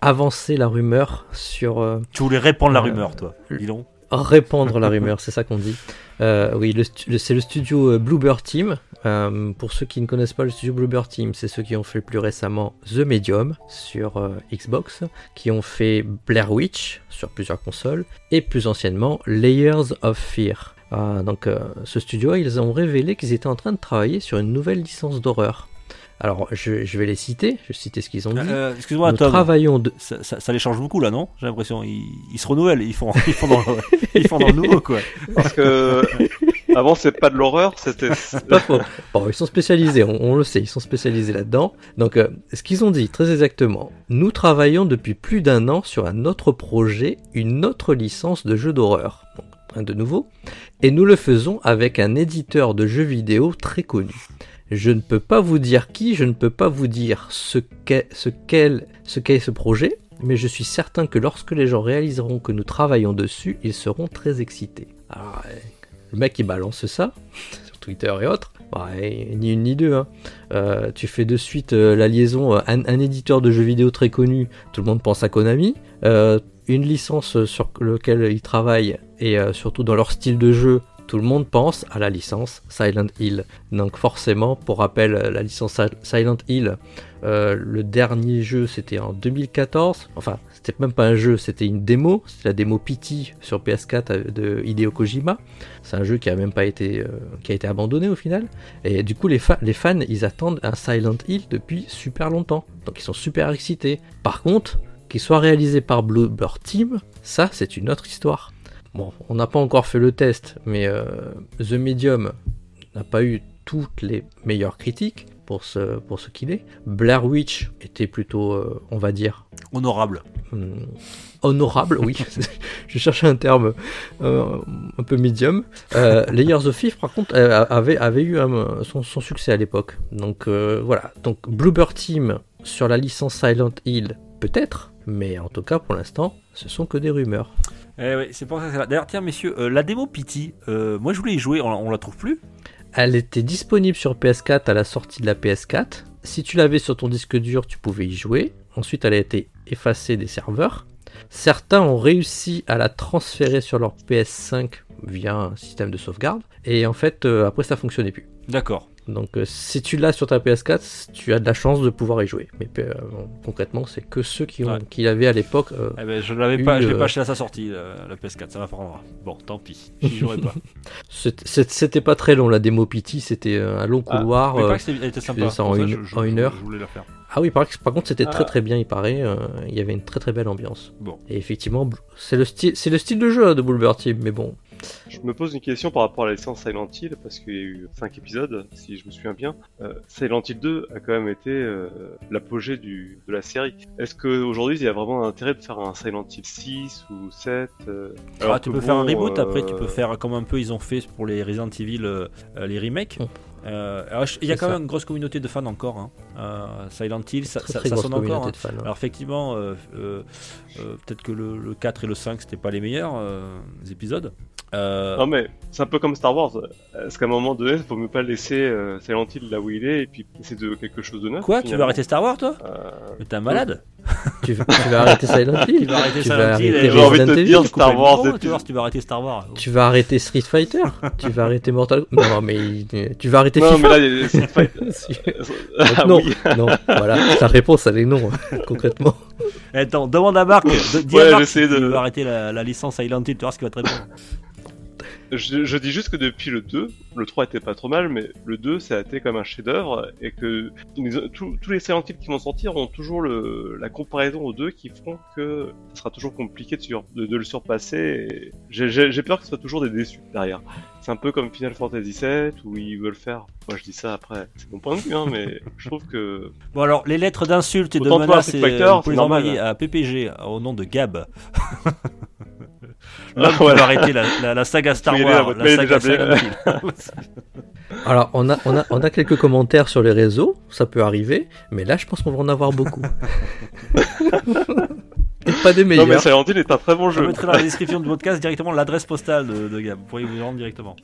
avancer la rumeur sur euh, Tu voulais répandre la Euh, rumeur, toi. Dis donc. répandre la rumeur, c'est ça qu'on dit. Euh, oui, le stu- le- c'est le studio euh, Bluebird Team. Euh, pour ceux qui ne connaissent pas le studio Bluebird Team, c'est ceux qui ont fait plus récemment The Medium sur euh, Xbox, qui ont fait Blair Witch sur plusieurs consoles, et plus anciennement Layers of Fear. Ah, donc euh, ce studio, ils ont révélé qu'ils étaient en train de travailler sur une nouvelle licence d'horreur. Alors, je, je vais les citer, je vais citer ce qu'ils ont dit. Euh, Excuse-moi, Nous Tom. travaillons de... Ça, ça- ça les change beaucoup là, non? J'ai l'impression. Ils, ils se renouvellent, ils font, ils font, dans, le, ils font dans le nouveau, quoi. Parce que avant c'est pas de l'horreur, c'était Pas faux. Bon, ils sont spécialisés, on, on le sait, ils sont spécialisés là-dedans. Donc, euh, ce qu'ils ont dit, très exactement, nous travaillons depuis plus d'un an sur un autre projet, une autre licence de jeu d'horreur. De nouveau. Et nous le faisons avec un éditeur de jeux vidéo très connu. Je ne peux pas vous dire qui, je ne peux pas vous dire ce qu'est ce, qu'est- ce projet, mais je suis certain que lorsque les gens réaliseront que nous travaillons dessus, ils seront très excités. Euh, le mec il balance ça sur Twitter et autres. Ni une ni deux. hein. Euh, tu fais de suite euh, la liaison, euh, un éditeur de jeux vidéo très connu, tout le monde pense à Konami. Une licence euh, sur laquelle ils travaillent et euh, surtout dans leur style de jeu, tout le monde pense à la licence Silent Hill. Donc forcément, pour rappel, euh, la licence Sil- Silent Hill, le dernier jeu c'était en 2014. Enfin, c'était même pas un jeu, c'était une démo. C'était la démo Pity sur PS4 de Hideo Kojima. C'est un jeu qui a même pas été abandonné au final. Et du coup, les, fa- les fans, ils attendent un Silent Hill depuis super longtemps. Donc ils sont super excités. Par contre, qu'il soit réalisé par Bluebird Team, ça c'est une autre histoire. Bon, on n'a pas encore fait le test, mais euh, The Medium n'a pas eu toutes les meilleures critiques pour ce, pour ce qu'il est. Blair Witch était plutôt, euh, on va dire, Honorable. hum, honorable, oui. Je cherchais un terme euh, un peu médium. Euh, Layers of Fear, par contre, avait, avait eu un- son, son succès à l'époque. Donc voilà. Donc Bluebird Team sur la licence Silent Hill, peut-être. Mais en tout cas, pour l'instant, ce sont que des rumeurs. Eh oui, c'est pour ça que c'est là. D'ailleurs, tiens, messieurs, euh, la démo Pity, euh, moi je voulais y jouer, on, on la trouve plus. Elle était disponible sur PS4 à la sortie de la PS4. Si tu l'avais sur ton disque dur, tu pouvais y jouer. Ensuite, elle a été effacée des serveurs. Certains ont réussi à la transférer sur leur PS5 via un système de sauvegarde. Et en fait, euh, après, ça fonctionnait plus. D'accord. Donc, euh, si tu l'as sur ta PS4, tu as de la chance de pouvoir y jouer. Mais euh, concrètement, c'est que ceux qui, ont, Ouais. qui l'avaient à l'époque. euh, Eh ben, je l'avais pas, je l'ai pas acheté à sa sortie, la, la PS4, ça m'apprendra. Bon, tant pis, j'y jouerai pas. C'était pas très long la démo Pity, c'était un long Ah, couloir. Mais pas que c'était elle était sympa. ça en une- je- je- en une je- heure. Je voulais la faire. Ah oui, par, contre, c'était très Ah. très bien, il paraît. euh, il y avait une très très belle ambiance. Bon. Et effectivement, c'est le style, c'est le style de jeu hein, de Bulber Team, mais bon. Je me pose une question par rapport à la licence Silent Hill, parce qu'il y a eu 5 épisodes, si je me souviens bien. Euh, Silent Hill 2 a quand même été euh, l'apogée de la série. Est-ce qu'aujourd'hui, il y a vraiment un intérêt de faire un Silent Hill 6 ou 7 euh, alors Ah, tu peux faire un reboot, après tu peux faire comme un peu ils ont fait pour les Resident Evil, les remakes. Euh, alors, il y a quand ça. même une grosse communauté de fans encore. hein. Euh, Silent Hill, ça, Très ça- très ça sonne encore. hein. fans. Alors effectivement, euh, euh, euh, peut-être que le, le 4 et le 5 c'était pas les meilleurs euh, épisodes. Euh, Non mais c'est un peu comme Star Wars. Est-ce qu'à un moment donné, il faut mieux pas laisser euh, Silent Hill là où il est et puis essayer de quelque chose de neuf quoi Tu veux arrêter Star Wars toi? Euh, Mais t'es un malade tu, veux- tu vas arrêter Silent Hill? Tu vas arrêter Tu Silent Hill J'ai envie de te Resident dire Evil Star Wars et Tu vas arrêter Star Wars. Tu vas arrêter Street Fighter? Tu vas arrêter Mortal Non, mais tu vas arrêter Non mais là, il Street. Donc Ah non, oui. non, voilà, la réponse elle est non, concrètement. Eh, Attends, demande à Marc. de- dis Ouais, à Marc de- tu veux arrêter la, la licence Silent Hill, tu vois ce qu'il va te répondre. Je, je dis juste que depuis le 2, le 3 était pas trop mal, mais le 2 ça a été comme un chef-d'œuvre et que tous- les Silent Hill qui vont sortir ont toujours le, la comparaison aux deux qui font que ce sera toujours compliqué de, sur- de- de le surpasser. et J'ai peur que ce soit toujours des déçus derrière. C'est un peu comme Final Fantasy VII où ils veulent faire. Moi je dis ça après, c'est mon point de vue, hein, mais je trouve que Bon alors, les lettres d'insultes et de menaces, euh, c'est normal. à PPG au nom de Gab. Ah, qui voilà. va arrêter la, la- la saga Star là, Wars, la saga Hill. Alors, on a, on, a, on a quelques commentaires sur les réseaux, ça peut arriver, mais là je pense qu'on va en avoir beaucoup. Et pas des non mais meilleurs. Silent Hill est un très bon Je jeu. mettrai dans la description du podcast directement l'adresse postale de, de Gab. Vous pourriez vous y rendre directement.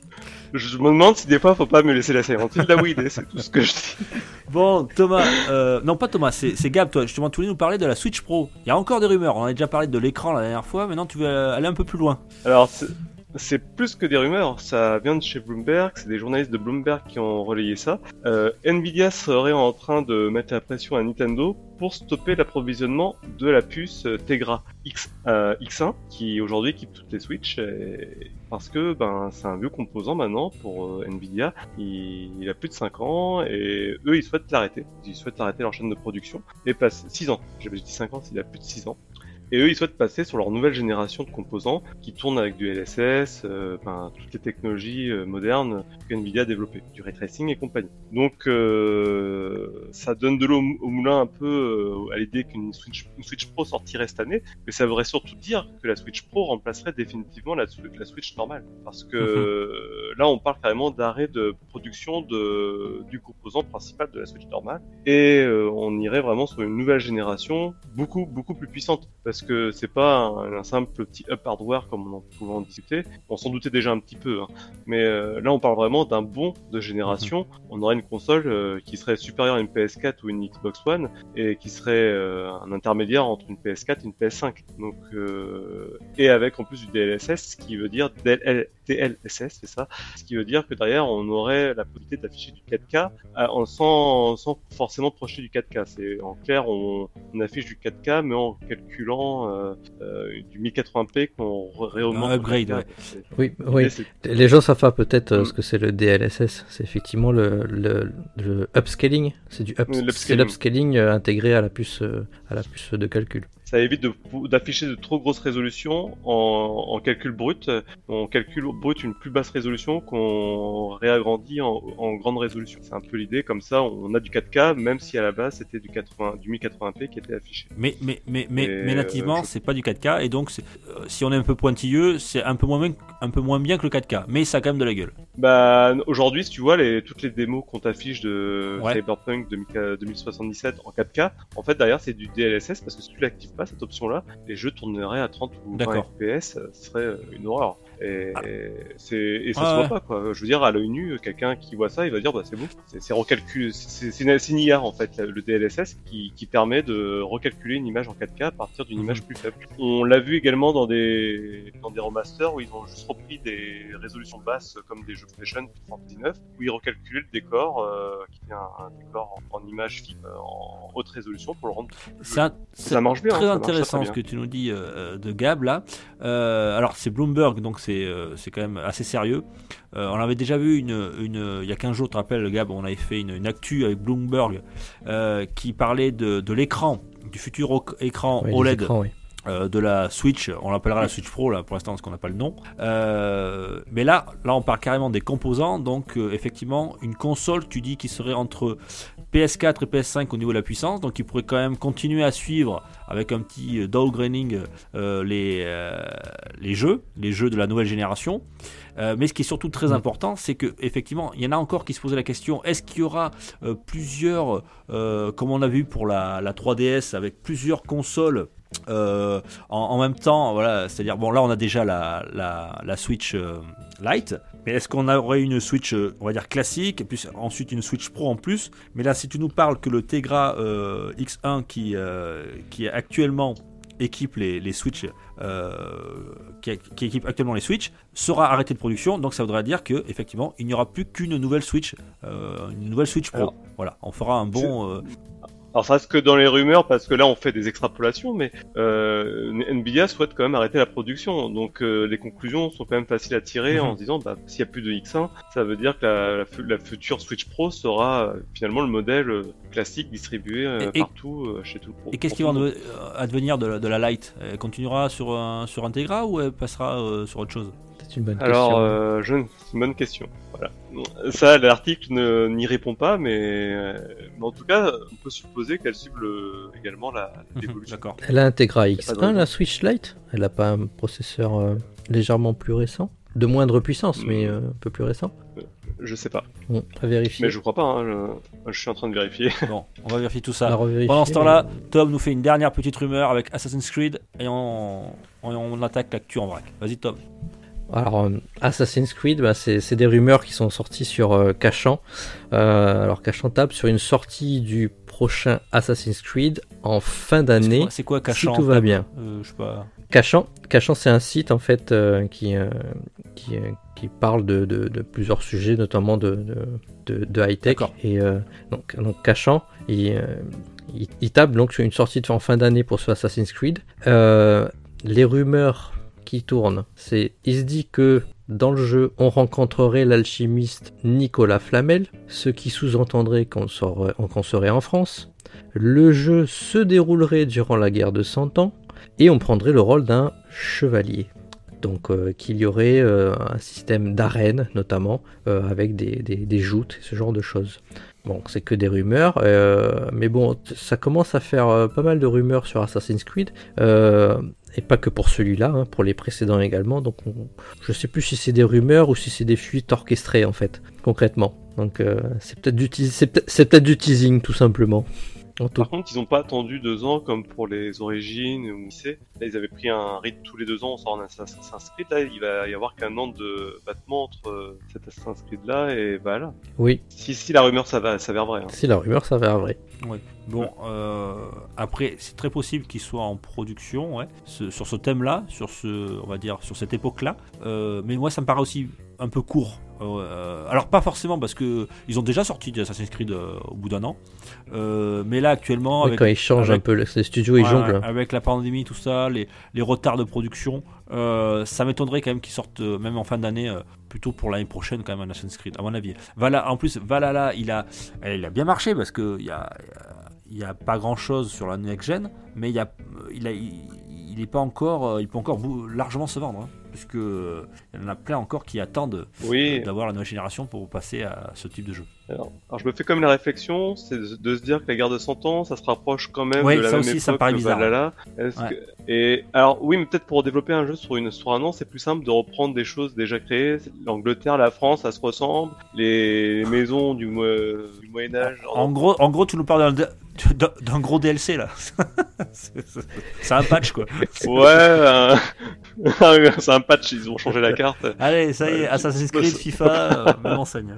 Je me demande si des fois faut pas me laisser la Silent Hill il est, c'est tout ce que je dis. Bon, Thomas, euh, non pas Thomas, c'est c'est Gab, toi. Justement, tu voulais nous parler de la Switch Pro. Il y a encore des rumeurs. On a déjà parlé de l'écran la dernière fois. Maintenant, tu veux aller un peu plus loin. Alors, c'est- plus que des rumeurs, ça vient de chez Bloomberg, c'est des journalistes de Bloomberg qui ont relayé ça. Euh, Nvidia serait en train de mettre la pression à Nintendo pour stopper l'approvisionnement de la puce Tegra X, euh, X1 qui aujourd'hui équipe toutes les Switch et- parce que ben c'est un vieux composant maintenant pour euh, Nvidia. Il, il a plus de 5 ans et eux ils souhaitent l'arrêter. Ils souhaitent arrêter leur chaîne de production et passer 6 ans. J'avais dit 5 ans, il a plus de 6 ans. Et eux, ils souhaitent passer sur leur nouvelle génération de composants qui tournent avec du LSS, euh, enfin, toutes les technologies euh, modernes que Nvidia a développées, du ray tracing et compagnie. Donc, euh, ça donne de l'eau au moulin un peu euh, à l'idée qu'une Switch, une Switch Pro sortirait cette année, mais ça voudrait surtout dire que la Switch Pro remplacerait définitivement la, la Switch normale. Parce que euh, là, on parle carrément d'arrêt de production de, du composant principal de la Switch normale, et euh, on irait vraiment sur une nouvelle génération beaucoup, beaucoup plus puissante parce que c'est pas un, un simple petit up hardware comme on en pouvait en discuter. On s'en doutait déjà un petit peu, hein. mais euh, là on parle vraiment d'un bond de génération. On aurait une console euh, qui serait supérieure à une PS4 ou une Xbox One et qui serait euh, un intermédiaire entre une PS4 et une PS5. Donc et avec en plus du DLSS, ce qui veut dire DL DLSS, c'est ça? Ce qui veut dire que derrière on aurait la possibilité d'afficher du 4K à- en, sans, sans forcément projeter du 4K. C'est en clair on, on affiche du 4K mais en calculant euh, euh, du 1080p qu'on réaugmente. Upgrade, en 4K. ouais. C'est- Oui, oui. Les gens savent pas peut-être euh, Mm. ce que c'est le DLSS. C'est effectivement le, le, le upscaling. C'est du up- l'upscaling. c'est l'upscaling intégré à la puce à la puce de calcul. Ça évite d'afficher de, trop grosses résolutions en, en calcul brut. On calcule brut une plus basse résolution qu'on réagrandit en, en grande résolution. C'est un peu l'idée. Comme ça, on a du 4K, même si à la base c'était du 80, du 1080p qui était affiché. Mais, mais, mais, mais, Et, mais nativement, euh, je- c'est pas du 4K, et donc euh, si on est un peu pointilleux, c'est un peu moins bien, un peu moins bien que le 4K, mais ça a quand même de la gueule. Bah aujourd'hui, si tu vois les, toutes les démos qu'on t'affiche de Ouais. Cyberpunk 2000 2077 en 4K, en fait derrière c'est du DLSS parce que si tu l'actives pas cette option-là, les jeux tourneraient à 30 ou 20 D'accord. FPS, euh, ce serait euh, une horreur. Et, Ah. et ça se voit ouais. pas quoi. Je veux dire à l'œil nu, quelqu'un qui voit ça, il va dire bah c'est bon, c'est recalculé, c'est une, IA en fait le DLSS qui, qui permet de recalculer une image en 4K à partir d'une Mhm. image plus faible. On l'a vu également dans des dans des remasters où ils ont juste repris des résolutions basses comme des jeux PlayStation 79 où ils recalculaient le décor euh, qui était un, un décor en, en image euh, en haute résolution pour le rendre un- c'est ça marche bien, très hein, ça intéressant ce que tu nous dis euh, de Gab là. Euh, alors c'est Bloomberg, donc c'est euh, c'est quand même assez sérieux. Euh, on avait déjà vu une, une, il y a 15 jours, tu te rappelles Gab, on avait fait une, une actu avec Bloomberg euh, qui parlait de, de l'écran, du futur écran OLED. écrans, oui. Euh, de la Switch, on l'appellera la Switch Pro là pour l'instant parce qu'on n'a pas le nom. Euh, mais là, là on parle carrément des composants, donc euh, effectivement une console, tu dis qui serait entre PS4 et PS5 au niveau de la puissance, donc il pourrait quand même continuer à suivre avec un petit downgrading les, les jeux, les jeux de la nouvelle génération. Mais ce qui est surtout très important, c'est que effectivement, il y en a encore qui se posaient la question est-ce qu'il y aura plusieurs, comme on a vu pour la, la 3DS, avec plusieurs consoles euh, en, en même temps, voilà, c'est-à-dire bon là on a déjà la, la, la Switch euh, Lite, mais est-ce qu'on aurait une Switch, euh, on va dire classique, et puis ensuite une Switch Pro en plus? Mais là, si tu nous parles que le Tegra euh, X1 qui, qui actuellement équipe les, les Switch, qui, qui équipe actuellement les Switch, sera arrêté de production, donc ça voudrait dire que effectivement il n'y aura plus qu'une nouvelle Switch, une nouvelle Switch Pro. Alors, voilà, on fera un bon. Alors ça reste que dans les rumeurs parce que là on fait des extrapolations, mais euh, Nvidia souhaite quand même arrêter la production. Donc euh, les conclusions sont quand même faciles à tirer en Mhm. se disant bah s'il y a plus de X1, ça veut dire que la, la la future Switch Pro sera euh, finalement le modèle euh, classique distribué euh, Et- et- partout euh, chez tout le pro. Et qu'est-ce qui va advenir de la, de la Lite? Elle continuera sur, un, sur Integra ou elle passera euh, sur autre chose? C'est une bonne Alors, question. euh, je... c'est une bonne question. Voilà. Ça, l'article ne- n'y répond pas, mais... euh, mais en tout cas, on peut supposer qu'elle cible également la l'évolution. D'accord. Elle a un Tegra pas de X1, raison. la Switch Lite? Elle n'a pas un processeur euh, légèrement plus récent, de moindre puissance, mais Mm. euh, un peu plus récent? Je sais pas, Bon, à vérifier. mais je crois pas. Hein, je... je suis en train de vérifier. Bon, on va vérifier tout ça. Pendant ce mais- temps-là, Tom nous fait une dernière petite rumeur avec Assassin's Creed et on, on, on attaque l'actu en vrac. Vas-y Tom. Alors, euh, Assassin's Creed, bah, c'est des rumeurs qui sont sorties sur euh, Cachan. Euh, alors, Cachan tape sur une sortie du prochain Assassin's Creed en fin d'année, C'est quoi si Cachan tout va bien. Euh, Je sais pas. Cachan, Cachan c'est un site en fait euh, qui, qui, qui parle de, de- de plusieurs sujets, notamment de, de, high-tech. Et donc, donc Cachan, il, il, il tape donc sur une sortie en fin d'année pour ce Assassin's Creed. Les rumeurs qui tournent, c'est il se dit que dans le jeu, on rencontrerait l'alchimiste Nicolas Flamel, ce qui sous-entendrait qu'on serait, en France. Le jeu se déroulerait durant la guerre de 100 ans et on prendrait le rôle d'un chevalier. Donc euh, qu'il y aurait euh, un système d'arène notamment euh, avec des, des, des joutes, ce genre de choses. Bon, c'est que des rumeurs, euh, mais bon, ça commence à faire euh, pas mal de rumeurs sur Assassin's Creed, euh, et pas que pour celui-là, hein, pour les précédents également. Donc, on- je sais plus si c'est des rumeurs ou si c'est des fuites orchestrées en fait, concrètement. Donc, euh, c'est peut-être c'est peut- c'est peut-être du teasing tout simplement. En tout Par contre, ils ont pas attendu deux ans comme pour les origines ou lycée. Là, ils avaient pris un rythme tous les deux ans, on sort un Assassin's Creed. Là, il va y avoir qu'un an de battement entre euh, cet Assassin's Creed là et là. Oui, Si, si la rumeur ça va s'avère vrai. hein. si la rumeur s'avère vrai. Bon, euh, après, c'est très possible qu'il soit en production, ouais, ce- sur ce thème-là, sur ce, on va dire, sur cette époque-là. Euh, mais moi, ça me paraît aussi un peu court. Euh, alors pas forcément parce que ils ont déjà sorti Assassin's Creed euh, au bout d'un an. Euh, mais là, actuellement, Oui, avec, quand ils changent avec- un peu, le- les studios ils Ouais, jonglent. Avec la pandémie, tout ça, les, les retards de production, euh, ça m'étonnerait quand même qu'ils sortent, euh, même en fin d'année, euh, plutôt pour l'année prochaine, quand même, un Assassin's Creed, à mon avis. Voilà, en plus, Valhalla, il a, il a bien marché parce qu'il y a, il y a pas grand chose sur la next-gen, mais il, y a, il, a, il, il est pas encore, euh, il peut encore largement se vendre. hein, puisque euh, il y en a plein encore qui attendent Oui. d'avoir la nouvelle génération pour passer à ce type de jeu. Alors, alors, je me fais même la réflexion, c'est de, de se dire que la guerre de 100 ans, ça se rapproche quand même Ouais, de la ça même aussi, époque ça me paraît bizarre. Valhalla. Ouais. que- Et alors oui, mais peut-être pour développer un jeu sur une sur un an, c'est plus simple de reprendre des choses déjà créées. L'Angleterre, la France, ça se ressemble. Les maisons du Moyen Âge. En gros, en gros, tu nous parles d'un- d'un gros DLC là. C'est- un patch quoi. Ouais, c'est un patch, ils ont changé la carte. Allez, ça y est, Assassin's Creed, FIFA, euh, même enseigne.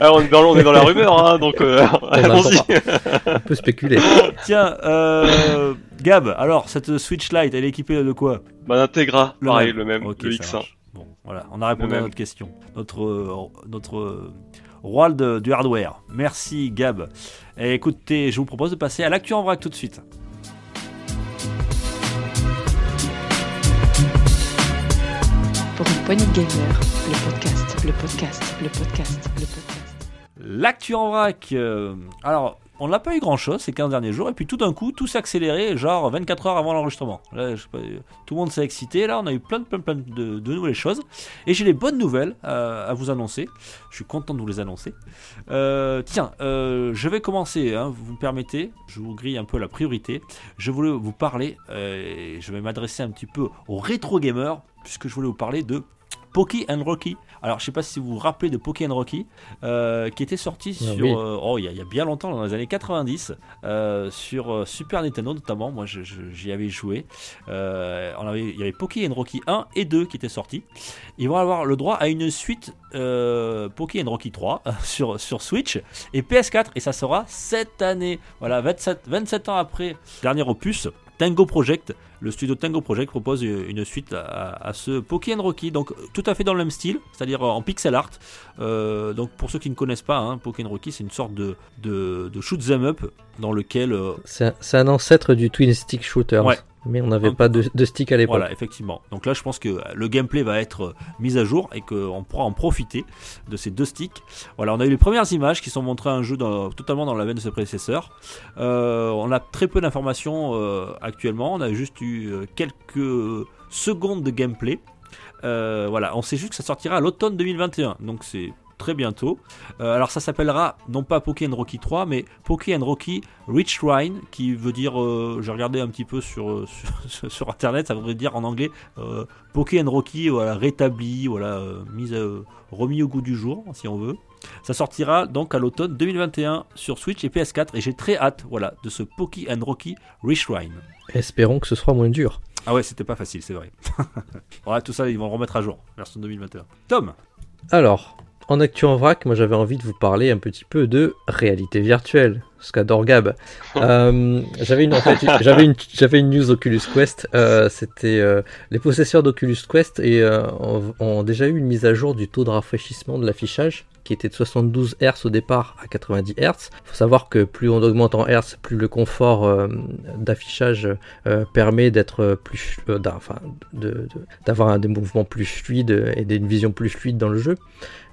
Alors on est dans, on est dans la rumeur, hein, donc euh, allons-y. On peut spéculer. Tiens, euh, Gab, alors cette Switch Lite, elle est équipée de quoi? Bah, l'Integra, Le pareil, même. le même, Ok, le ça X1. marche. Bon, voilà, on a répondu à notre question. Notre, euh, notre euh, roi de- du hardware. Merci Gab. Et écoutez, je vous propose de passer à l'actu en vrac tout de suite. Pour une poignée de gamers, le podcast, le podcast, le podcast, le podcast. L'actu en vrac. euh, alors, on n'a pas eu grand chose ces 15 derniers jours, et puis tout d'un coup, tout s'est accéléré, genre 24 heures avant l'enregistrement. Tout le monde s'est excité, là, on a eu plein, plein, plein de, nouvelles choses. Et j'ai des bonnes nouvelles euh, à vous annoncer. Je suis content de vous les annoncer. Euh, tiens, euh, je vais commencer, hein, vous me permettez, je vous grille un peu la priorité. Je voulais vous parler, je vais m'adresser un petit peu aux rétro gamers, puisque je voulais vous parler de Poki and Rocky. Alors, je sais pas si vous vous rappelez de Poki and Rocky, euh, qui était sorti Ah sur, oui. euh, oh, il y, a- il y a bien longtemps, dans les années 90, euh, sur Super Nintendo notamment. Moi, j'y avais joué. On avait, il y avait Poki and Rocky 1 et 2 qui étaient sortis. Ils vont avoir le droit à une suite Poki and Rocky 3 sur, sur Switch et PS4, et ça sera cette année. Voilà, 27, 27 ans après dernier opus. Tango Project, le studio Tango Project propose une suite à, à ce Pokémon Rocky, donc tout à fait dans le même style, c'est-à-dire en pixel art. Euh, donc pour ceux qui ne connaissent pas, hein, Pokémon Rocky, c'est une sorte de, de, de shoot 'em up dans lequel euh, C'est un, c'est un ancêtre du Twin Stick Shooter. Ouais. Mais on n'avait pas de, de stick à l'époque. Voilà, effectivement. Donc là, je pense que le gameplay va être euh, mis à jour et qu'on pourra en profiter de ces deux sticks. Voilà, on a eu les premières images qui sont montrées à un jeu dans- totalement dans la veine de ses prédécesseurs. Euh, on a très peu d'informations euh, actuellement. On a juste eu quelques secondes de gameplay. Euh, voilà, on sait juste que ça sortira à l'automne 2021. Donc c'est très bientôt. Euh, alors ça s'appellera non pas Pokémon Rocky 3, mais Pokémon Rocky Rich Rhine, qui veut dire, euh, j'ai regardé un petit peu sur, euh, sur, sur internet, ça voudrait dire en anglais euh, Pokémon Rocky voilà, rétabli, voilà, remis au goût du jour, si on veut. Ça sortira donc à l'automne 2021 sur Switch et PS4 et j'ai très hâte voilà, de ce Pokémon Rocky Rich Rhine. Espérons que ce sera moins dur. Ah ouais, c'était pas facile, c'est vrai. voilà, tout ça, ils vont le remettre à jour, version 2021. Tom? Alors, en actu en vrac, moi j'avais envie de vous parler un petit peu de réalité virtuelle, ce qu'adore Gab. Euh, j'avais une, en fait, j'avais une, j'avais une news Oculus Quest. Euh, c'était euh, les possesseurs d'Oculus Quest et ont, ont déjà eu une mise à jour du taux de rafraîchissement de l'affichage qui était de 72 Hz au départ à 90 Hz. Il faut savoir que plus on augmente en Hz, plus le confort d'affichage permet d'être plus, enfin, de- d'avoir des mouvements plus fluides et d'une vision plus fluide dans le jeu.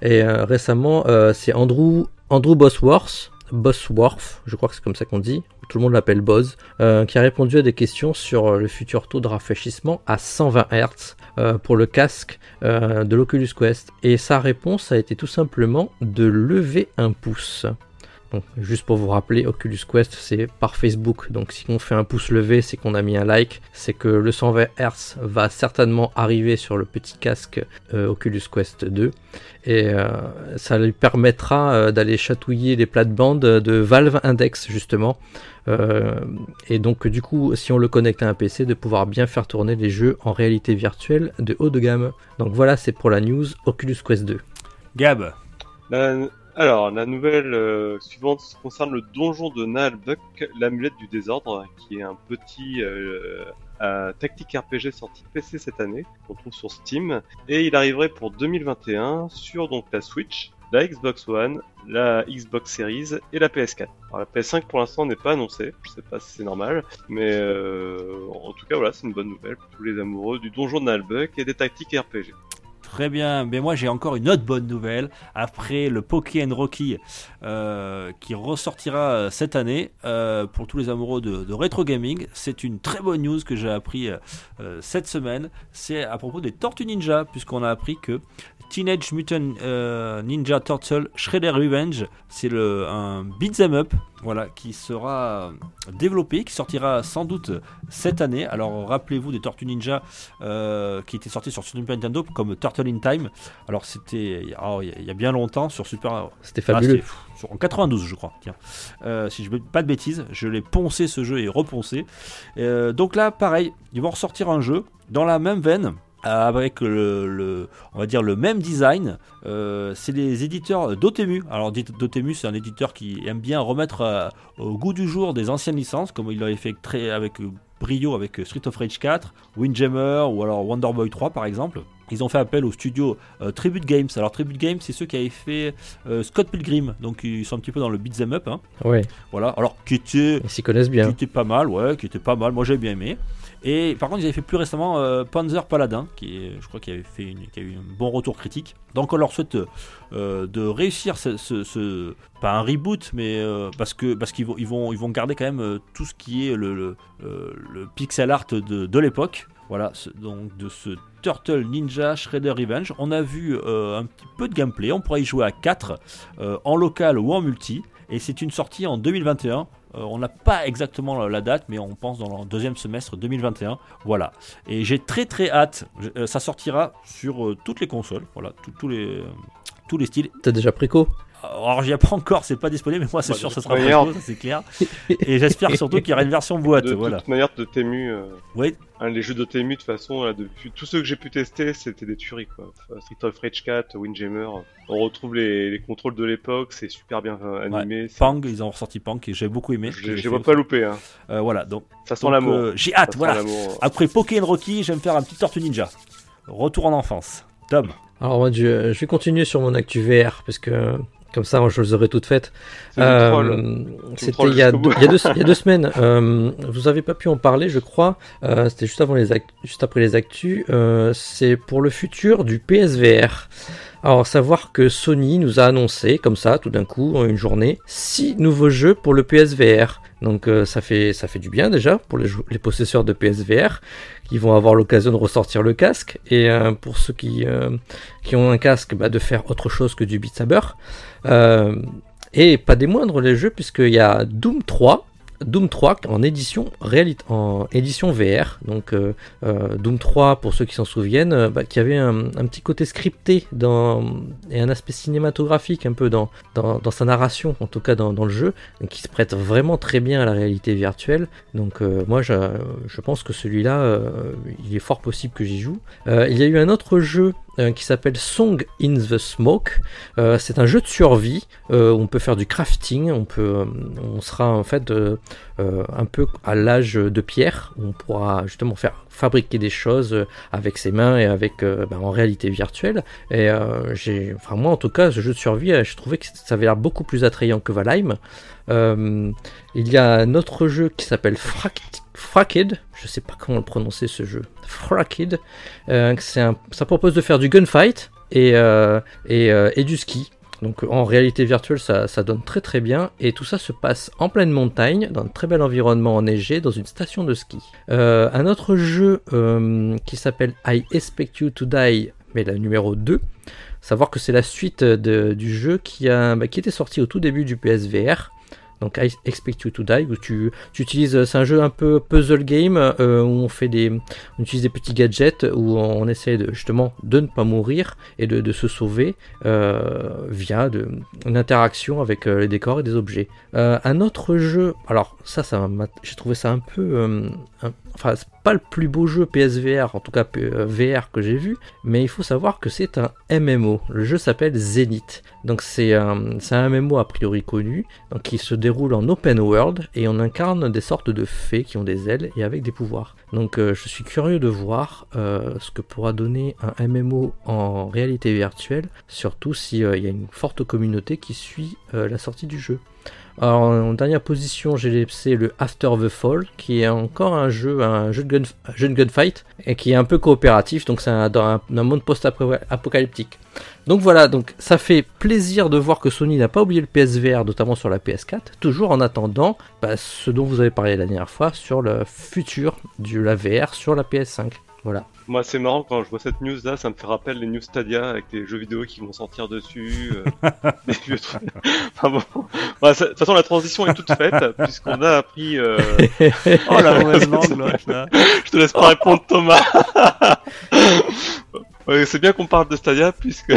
Et récemment, c'est Andrew, Andrew Bosworth, Bosworth, je crois que c'est comme ça qu'on dit, tout le monde l'appelle Boz, euh, qui a répondu à des questions sur euh, le futur taux de rafraîchissement à 120 Hz euh, pour le casque euh, de l'Oculus Quest. Et sa réponse a été tout simplement de lever un pouce. Donc, juste pour vous rappeler, Oculus Quest c'est par Facebook. Donc si on fait un pouce levé, c'est qu'on a mis un like. C'est que le 120 Hz va certainement arriver sur le petit casque euh, Oculus Quest 2. Et euh, ça lui permettra euh, d'aller chatouiller les plates-bandes de Valve Index justement. Euh, et donc du coup, si on le connecte à un PC, de pouvoir bien faire tourner les jeux en réalité virtuelle de haut de gamme. Donc voilà, c'est pour la news Oculus Quest 2. Gab La- Alors, la nouvelle euh, suivante concerne le donjon de Naalbuck, l'amulette du désordre, qui est un petit euh, euh, tactique RPG sorti PC cette année, qu'on trouve sur Steam, et il arriverait pour 2021 sur donc la Switch, la Xbox One, la Xbox Series et la PS4. Alors la PS5 pour l'instant n'est pas annoncée, je sais pas si c'est normal, mais en tout cas voilà, c'est une bonne nouvelle pour tous les amoureux du donjon de Naalbuck et des tactiques RPG. Très bien, mais moi j'ai encore une autre bonne nouvelle. Après le Poké Rocky euh, qui ressortira euh, cette année euh, pour tous les amoureux de, de rétro gaming, c'est une très bonne news que j'ai appris cette semaine. C'est à propos des Tortues Ninja, puisqu'on a appris que Teenage Mutant Ninja Turtle Shredder Revenge, c'est un beat'em up, voilà, qui sera développé, qui sortira sans doute cette année. Alors rappelez-vous des Tortues Ninja euh, qui étaient sortis sur Super Nintendo comme Turtle in Time. Alors c'était oh, il y a- y a bien longtemps sur Super. C'était Ah, fabuleux. c'était, sur- en 92 je crois. Tiens, Euh, si je ne pas de bêtises, je l'ai poncé ce jeu et reponcé. Euh, donc là pareil, ils vont ressortir un jeu dans la même veine. Avec le, le- on va dire le même design, Euh, c'est les éditeurs Dotemu. Alors Dotemu, c'est un éditeur qui aime bien remettre euh, au goût du jour des anciennes licences, comme il l'avait fait très avec euh, brio avec Street of Rage 4, Windjammer ou alors Wonder Boy 3 par exemple. Ils ont fait appel au studio euh, Tribute Games. Alors Tribute Games, c'est ceux qui avaient fait euh, Scott Pilgrim, donc ils sont un petit peu dans le beat'em up. hein. Ouais, Voilà. Alors qui était, ils s'y connaissent qui bien. était pas mal, ouais, qui était pas mal. Moi j'ai bien aimé. Et par contre, ils avaient fait plus récemment euh, Panzer Paladin, qui est, je crois qu'il avait fait une, qui a eu un bon retour critique. Donc on leur souhaite euh, de réussir ce, pas un reboot, mais euh, parce que parce qu'ils vont ils vont ils vont garder quand même tout ce qui est le pixel art de, de l'époque. Voilà, donc de ce Turtle Ninja Shredder Revenge. On a vu un petit peu de gameplay. On pourra y jouer à 4 euh, en local ou en multi. Et c'est une sortie en 2021. Euh, on n'a pas exactement la, date, mais on pense dans le deuxième semestre 2021. Voilà. Et j'ai très très hâte. Euh, ça sortira sur euh, toutes les consoles. Voilà, tous- les styles. T'as déjà pris co? Alors j'y ai pas encore, c'est pas disponible, mais moi c'est Bah, sûr ça sera manière- bientôt, ça c'est clair. Et j'espère surtout qu'il y aura une version boîte. de voilà. toute manière, de Temu, euh, Ouais, hein, les jeux de Temu, de toute façon, là, depuis tous ceux que j'ai pu tester, c'était des tueries, quoi. Street of Rage 4, Windjammer, on retrouve les, les contrôles de l'époque, c'est super bien euh, animé. Pang, ils ont ressorti Pang et j'ai beaucoup aimé. Je vois aussi. pas louper, hein. Euh, voilà, donc, Ça sent l'amour. euh, j'ai hâte, voilà. Après Pokémon Rocky, j'aime faire un petit Tortue Ninja. Retour en enfance. Tom. Alors moi, je, je vais continuer sur mon actu VR parce que comme ça, je les aurai toutes faites. Euh. C'était il, y a deux- il y a semaines. Euh, vous avez pas pu en parler, je crois. Euh, C'était juste avant les juste après les actus. C'est pour le futur du PSVR. Alors savoir que Sony nous a annoncé comme ça, tout d'un coup, en une journée, six nouveaux jeux pour le PSVR. Donc euh, ça fait ça fait du bien déjà pour les, les possesseurs de PSVR qui vont avoir l'occasion de ressortir le casque et euh, pour ceux qui euh, qui ont un casque, bah, de faire autre chose que du Beat Saber. Euh, et pas des moindres les jeux, puisqu'il y a Doom 3 Doom 3 en édition, en édition VR. Donc euh, euh, Doom 3, pour ceux qui s'en souviennent, bah, qui avait un, petit côté scripté et un aspect cinématographique un peu dans, dans, sa narration, en tout cas dans, dans le jeu, qui se prête vraiment très bien à la réalité virtuelle. Donc moi je, je pense que celui-là, il est fort possible que j'y joue. Il y a eu un autre jeu euh, qui s'appelle Song in the Smoke. Euh, c'est un jeu de survie euh, on peut faire du crafting, on peut, euh, on sera en fait un peu à l'âge de pierre on pourra justement faire fabriquer des choses avec ses mains et avec ben, en réalité virtuelle. Et j'ai, enfin moi en tout cas, ce jeu de survie, je trouvais que ça avait l'air beaucoup plus attrayant que Valheim. Il y a un autre jeu qui s'appelle Fract- Fracked, je sais pas comment le prononcer ce jeu. Fracked, euh, un- ça propose de faire du gunfight et, euh, euh, et du ski. Donc en réalité virtuelle, ça, ça donne très très bien. Et tout ça se passe en pleine montagne, dans un très bel environnement enneigé, dans une station de ski. Euh, un autre jeu qui s'appelle I Expect You to Die, mais la numéro 2. Savoir que c'est la suite de- du jeu qui, a, bah, qui était sorti au tout début du PSVR. Donc I Expect You to Die, où tu, tu utilises, c'est un jeu un peu puzzle game euh, où on fait des, on utilise des petits gadgets où on essaie justement de ne pas mourir et de, se sauver euh, via une interaction avec euh, les décors et des objets. Un autre jeu, alors ça, ça j'ai trouvé ça un peu, enfin c'est pas le plus beau jeu PSVR, en tout cas euh, VR que j'ai vu, mais il faut savoir que c'est un MMO. Le jeu s'appelle Zenith. Donc c'est un, MMO a priori connu, qui se déroule en open world et on incarne des sortes de fées qui ont des ailes et avec des pouvoirs. Donc euh, je suis curieux de voir euh, ce que pourra donner un MMO en réalité virtuelle, surtout s'il y a une forte communauté qui suit euh, la sortie du jeu. Alors, en dernière position, j'ai laissé le After the Fall, qui est encore un jeu, un jeu de, gun, un jeu de gunfight, et qui est un peu coopératif, donc c'est un, dans un, un monde post-apocalyptique. Donc voilà, donc ça fait plaisir de voir que Sony n'a pas oublié le PSVR, notamment sur la PS4, toujours en attendant bah, ce dont vous avez parlé la dernière fois sur le futur de la VR sur la PS5. Voilà. Moi, c'est marrant quand je vois cette news là, ça me fait rappel les news Stadia avec des jeux vidéo qui vont sortir dessus, euh, des vieux trucs. Enfin bon, ça- de toute façon, la transition est toute faite puisqu'on a appris. euh, Oh la mauvaise langue, là, là. Je te laisse pas répondre, Thomas. Ouais, c'est bien qu'on parle de Stadia puisque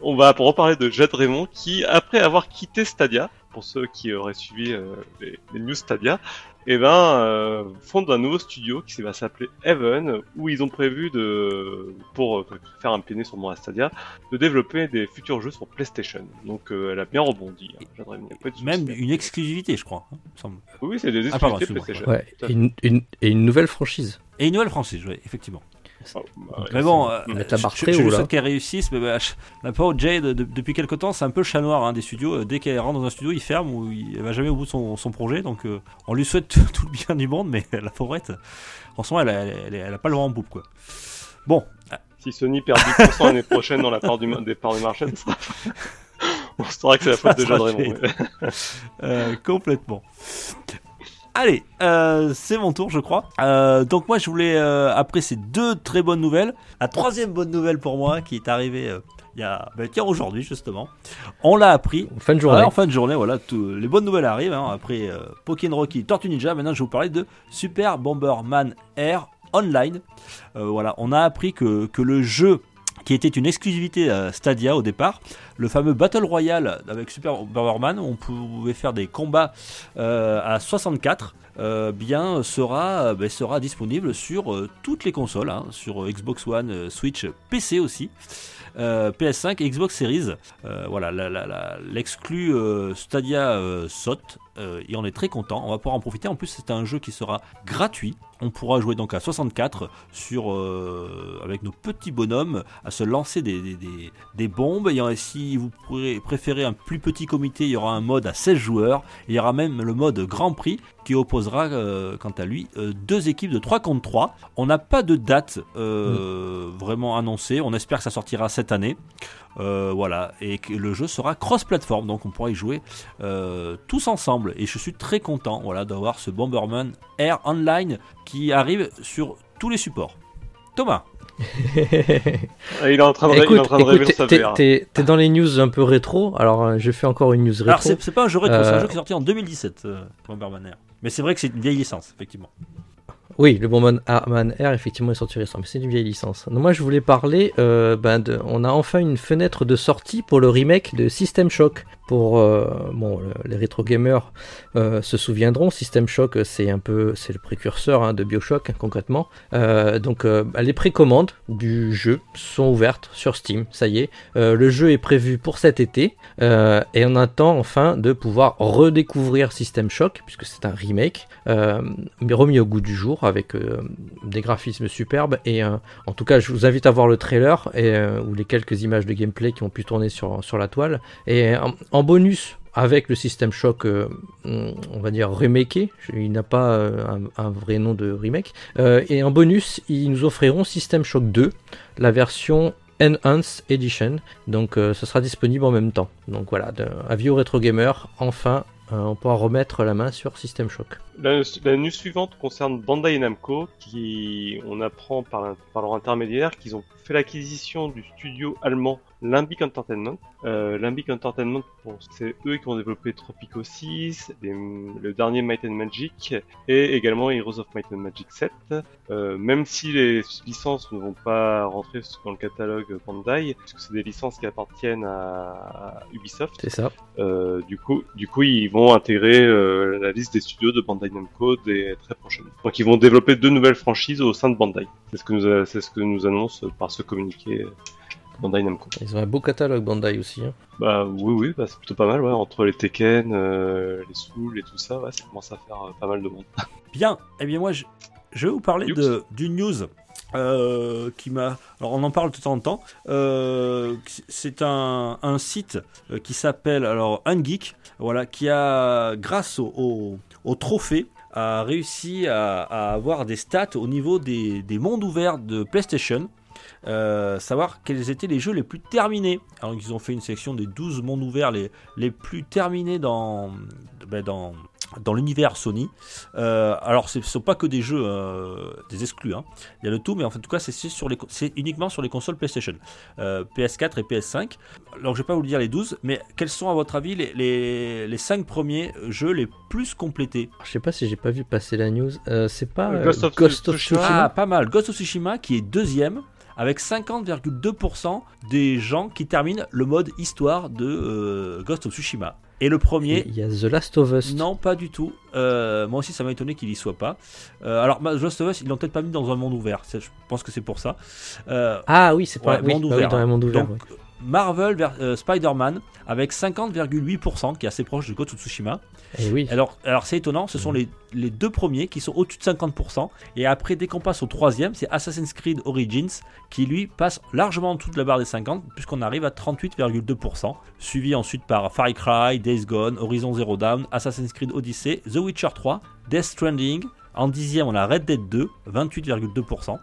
on va reparler de Jade Raymond qui, après avoir quitté Stadia, pour ceux qui auraient suivi euh, les, les news Stadia, eh ben, euh, fonde un nouveau studio qui va s'appeler Heaven, où ils ont prévu de, pour euh, faire un pied sur moi à Stadia, de développer des futurs jeux sur PlayStation. Donc, euh, elle a bien rebondi. hein, souci. Même une exclusivité, je crois. hein, il me semble. Oui, c'est des Ah, pardon, exclusivités PlayStation. Ouais, et une, une- et une nouvelle franchise. Et une nouvelle française, oui, effectivement. Oh, bah, Mais bon, euh, la barre je, très je haut, souhaite qu'elle réussisse, mais bah, je- la pauvre Jade, de- depuis quelque temps, c'est un peu le chat noir hein, des studios. Euh, Dès qu'elle rentre dans un studio, il ferme ou il elle va jamais au bout de son, son projet. Donc euh, on lui souhaite tout le bien du monde, mais la pauvrette, en ce moment, elle, a- elle, elle a pas le vent en poupe, quoi. Bon, Si Sony perd 10% l'année prochaine dans la part du, des parts du marché, ça sera... on saura que c'est la faute de Jade Raymond. Euh, complètement. Allez, euh, c'est mon tour, je crois. Euh, donc moi, je voulais, euh, après ces deux très bonnes nouvelles, la troisième bonne nouvelle pour moi, qui est arrivée il y a, ben, tiens, aujourd'hui justement, on l'a appris. Fin de journée. Fin de journée, voilà, tout- les bonnes nouvelles arrivent. hein. après Pokémon Rocky, Tortue Ninja, maintenant je vais vous parler de Super Bomberman Air Online. Voilà, on a appris que, que le jeu qui était une exclusivité euh, Stadia au départ, le fameux Battle Royale avec Super Bomberman, on pouvait faire des combats euh, à 64. euh, bien sera, euh, ben, sera disponible sur toutes les consoles, hein, sur Xbox One, Switch, PC aussi, euh, PS5 et Xbox Series. Voilà, l'exclu Stadia saute. Et on est très content. On va pouvoir en profiter. En plus, c'est un jeu qui sera gratuit. On pourra jouer donc à 64 sur, euh, avec nos petits bonhommes à se lancer des, des- des- des bombes. Et si vous pourrez préférez un plus petit comité, il y aura un mode à 16 joueurs. Il y aura même le mode Grand Prix qui opposera, euh, quant à lui, euh, deux équipes de 3 contre 3. On n'a pas de date euh, vraiment annoncée. On espère que ça sortira cette année. Voilà, et que le jeu sera cross-platform, donc on pourra y jouer tous ensemble. Et je suis très content, voilà, d'avoir ce Bomberman Air Online qui arrive sur tous les supports. Thomas, il est en train de, il est Écoute, en train de rêver écoute, sa t'es- dans les news un peu rétro, alors euh, je fais encore une news rétro. Alors, c'est pas un jeu rétro, c'est un Euh, jeu qui est sorti en 2017, euh, Bomberman Air. Mais c'est vrai que c'est une vieille licence, effectivement. Oui, le Bomberman Air, effectivement, est sorti récemment, mais c'est une vieille licence. Donc, moi, je voulais parler, euh, ben, de, on a enfin une fenêtre de sortie pour le remake de System Shock. Pour, euh, bon, le- les rétro gamers euh, se souviendront, System Shock, c'est un peu, c'est le précurseur hein, de Bioshock, hein, concrètement. Euh, donc, bah, les précommandes du jeu sont ouvertes sur Steam, ça y est. Le jeu est prévu pour cet été, et on attend enfin de pouvoir redécouvrir System Shock, puisque c'est un remake, mais remis au goût du jour avec des graphismes superbes. Et en tout cas, je vous invite à voir le trailer et, ou les quelques images de gameplay qui ont pu tourner sur, sur la toile. Et en, bonus, avec le System Shock, euh, on va dire remaké, il n'a pas euh, un, vrai nom de remake. Euh, et en bonus, ils nous offriront System Shock 2, la version Enhanced Edition. Donc ce sera disponible en même temps. Donc voilà, avis aux rétro gamers, enfin on pourra remettre la main sur System Shock. La, la news suivante concerne Bandai Namco, qui on apprend par leur intermédiaire qu'ils ont fait l'acquisition du studio allemand Limbic Entertainment. Euh, Limbic Entertainment, bon, c'est eux qui ont développé Tropico 6, les- le dernier Might and Magic, et également Heroes of Might and Magic 7. Euh, même si les licences ne vont pas rentrer dans le catalogue Bandai, puisque c'est des licences qui appartiennent à, à Ubisoft, C'est ça. euh, du coup, du coup, ils vont intégrer euh, la liste des studios de Bandai Namco des très prochainement. Donc, ils vont développer deux nouvelles franchises au sein de Bandai. C'est ce que nous, c'est ce que nous annonce par ce communiqué Bandai Namco. Ils ont un beau catalogue Bandai aussi. hein. Bah oui, oui, bah, c'est plutôt pas mal, ouais. Entre les Tekken, euh, les Souls et tout ça, ouais, ça commence à faire euh, pas mal de monde. Bien, eh bien moi je, je vais vous parler de, d'une news euh, qui m'a... Alors on en parle de temps en temps. Euh, c'est un, un site qui s'appelle alors Ungeek, voilà, qui a, grâce au, au, au trophée, a réussi à, à avoir des stats au niveau des, des mondes ouverts de PlayStation. Euh, savoir quels étaient les jeux les plus terminés. Alors ils ont fait une section des 12 mondes ouverts les, les plus terminés dans, ben, dans, dans l'univers Sony. Euh, alors ce ne sont pas que des jeux, euh, des exclus. hein. Il y a le tout, mais en fait, en tout cas c'est, sur les, c'est uniquement sur les consoles PlayStation. Euh, PS4 et PS5. Alors je vais pas vous le dire les 12, mais quels sont à votre avis les, les, les 5 premiers jeux les plus complétés? Je sais pas si j'ai pas vu passer la news. Euh, c'est pas euh, Ghost of Ghost of Tsushima. Ah, Tsushima pas mal. Ghost of Tsushima qui est deuxième avec 50,2% des gens qui terminent le mode histoire de euh, Ghost of Tsushima. Et le premier, Il y a The Last of Us. non, pas du tout. Euh, moi aussi, ça m'a étonné qu'il y soit pas. Euh, alors, ma- Ghost of Us, ils l'ont peut-être pas mis dans un monde ouvert. Je pense que c'est pour ça. Ah oui, c'est pas Ouais, oui, monde bah oui, ouvert, dans un monde ouvert. donc, ouais. Marvel vers euh, Spider-Man avec 50,8%, qui est assez proche de of Tsushima. Et Eh oui. Alors, alors c'est étonnant, ce sont les, les deux premiers qui sont au-dessus de 50%. Et après, dès qu'on passe au troisième, c'est Assassin's Creed Origins qui lui passe largement en dessous de la barre des 50%, puisqu'on arrive à 38,2%. Suivi ensuite par Far Cry, Days Gone, Horizon Zero Dawn, Assassin's Creed Odyssey, The Witcher 3, Death Stranding. En dixième, on a Red Dead 2, 28,2%.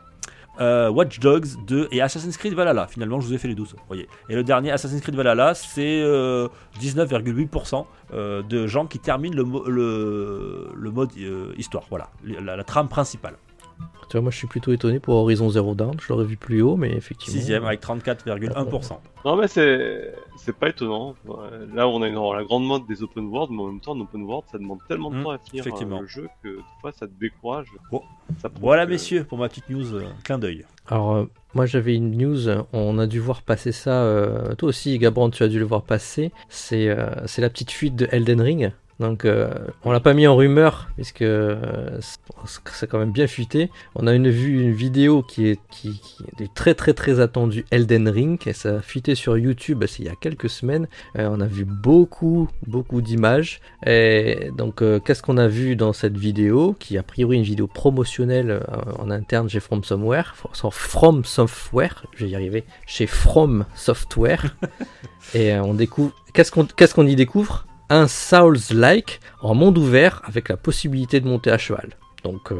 Euh, Watch Dogs 2 et Assassin's Creed Valhalla. Finalement, je vous ai fait les 12. Voyez. Et le dernier, Assassin's Creed Valhalla, c'est euh, 19,8% euh, de gens qui terminent le, le, mode euh, histoire. Voilà, la trame principale. Tu vois, moi je suis plutôt étonné pour Horizon Zero Dawn. Je l'aurais vu plus haut, mais effectivement. Sixième avec 34,1%. Non mais c'est c'est pas étonnant. Là on est dans la grande mode des open world, mais en même temps un open world ça demande tellement de Mm, temps à finir effectivement. euh, le jeu que des fois ça te décourage. Bon. Ça prouve Voilà, que- messieurs, pour ma petite news, euh, clin d'œil. Alors, euh, moi j'avais une news, on a dû voir passer ça, euh, toi aussi Gabran tu as dû le voir passer, c'est euh, c'est la petite fuite de Elden Ring. Donc euh, on l'a pas mis en rumeur puisque euh, c'est- quand même bien fuité. On a une vu une vidéo qui est qui, qui est très très très attendue Elden Ring et ça a fuité sur YouTube il y a quelques semaines. Euh, on a vu beaucoup beaucoup d'images et donc euh, qu'est-ce qu'on a vu dans cette vidéo qui est a priori une vidéo promotionnelle euh, en interne chez From Somewhere, From- From Software, je vais y arriver, chez From Software et on découvre qu'est-ce qu'on qu'est-ce qu'on y découvre? Un Souls-like en monde ouvert avec la possibilité de monter à cheval. Donc euh,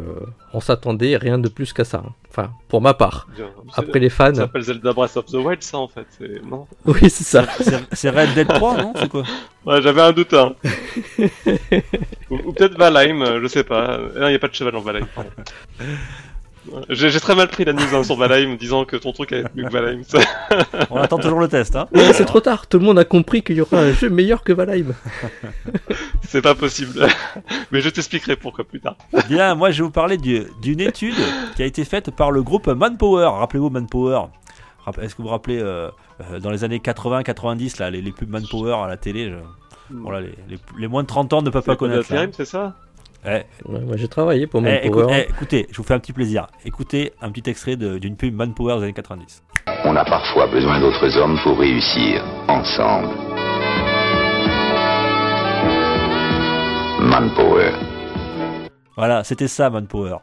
on s'attendait rien de plus qu'à ça. hein. Enfin, pour ma part. Bien. Après les fans, Ça s'appelle Zelda Breath of the Wild ça en fait. Non? oui c'est ça. C'est Red Dead 3, non C'est quoi? Ouais, j'avais un doute. Hein. ou ou peut-être Valheim, euh, je sais pas. Non, il y a pas de cheval en Valheim. J'ai j'ai très mal pris la news hein, sur Valheim, disant que ton truc allait être mieux que Valheim. On attend toujours le test. Hein. Ouais, c'est trop tard, tout le monde a compris qu'il y aura un jeu meilleur que Valheim. C'est pas possible. Mais je t'expliquerai pourquoi plus tard. Bien, moi je vais vous parler du- d'une étude qui a été faite par le groupe Manpower. Rappelez-vous Manpower. Est-ce que vous vous rappelez euh, euh, dans les années 80-90 là, les, les pubs Manpower à la télé je- voilà, les, les- les moins de 30 ans ne peuvent pas C'est pas connaître. c'est ça? Eh, Ouais, moi j'ai travaillé pour eh, écoute- Manpower. eh, écoutez, je vous fais un petit plaisir. Écoutez un petit extrait d'une pub Manpower des années 90. On a parfois besoin d'autres hommes pour réussir ensemble. Manpower. Voilà, c'était ça Manpower.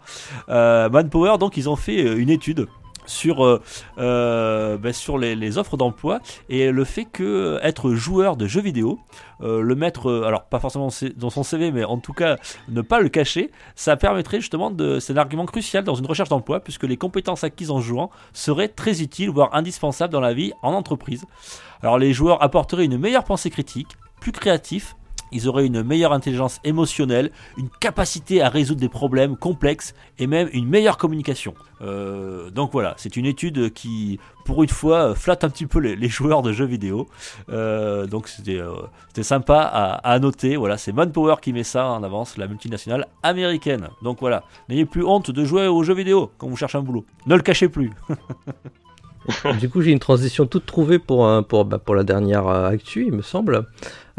Euh, Manpower, donc, ils ont fait euh, une étude sur, euh, euh, ben, les, offres d'emploi et le fait que euh, être joueur de jeux vidéo, le mettre, alors pas forcément dans son CV, mais en tout cas ne pas le cacher, ça permettrait justement de. C'est un argument crucial dans une recherche d'emploi puisque les compétences acquises en jouant seraient très utiles, voire indispensables dans la vie en entreprise. Alors les joueurs apporteraient une meilleure pensée critique, plus créatifs. Ils auraient une meilleure intelligence émotionnelle, une capacité à résoudre des problèmes complexes et même une meilleure communication. Euh, donc voilà, c'est une étude qui, pour une fois, flatte un petit peu les, joueurs de jeux vidéo. Euh, donc c'était euh, sympa à, noter. Voilà, c'est Manpower qui met ça en avance, la multinationale américaine. Donc voilà, n'ayez plus honte de jouer aux jeux vidéo quand vous cherchez un boulot. Ne le cachez plus. Du coup, j'ai une transition toute trouvée pour, bah, pour la dernière actu, il me semble.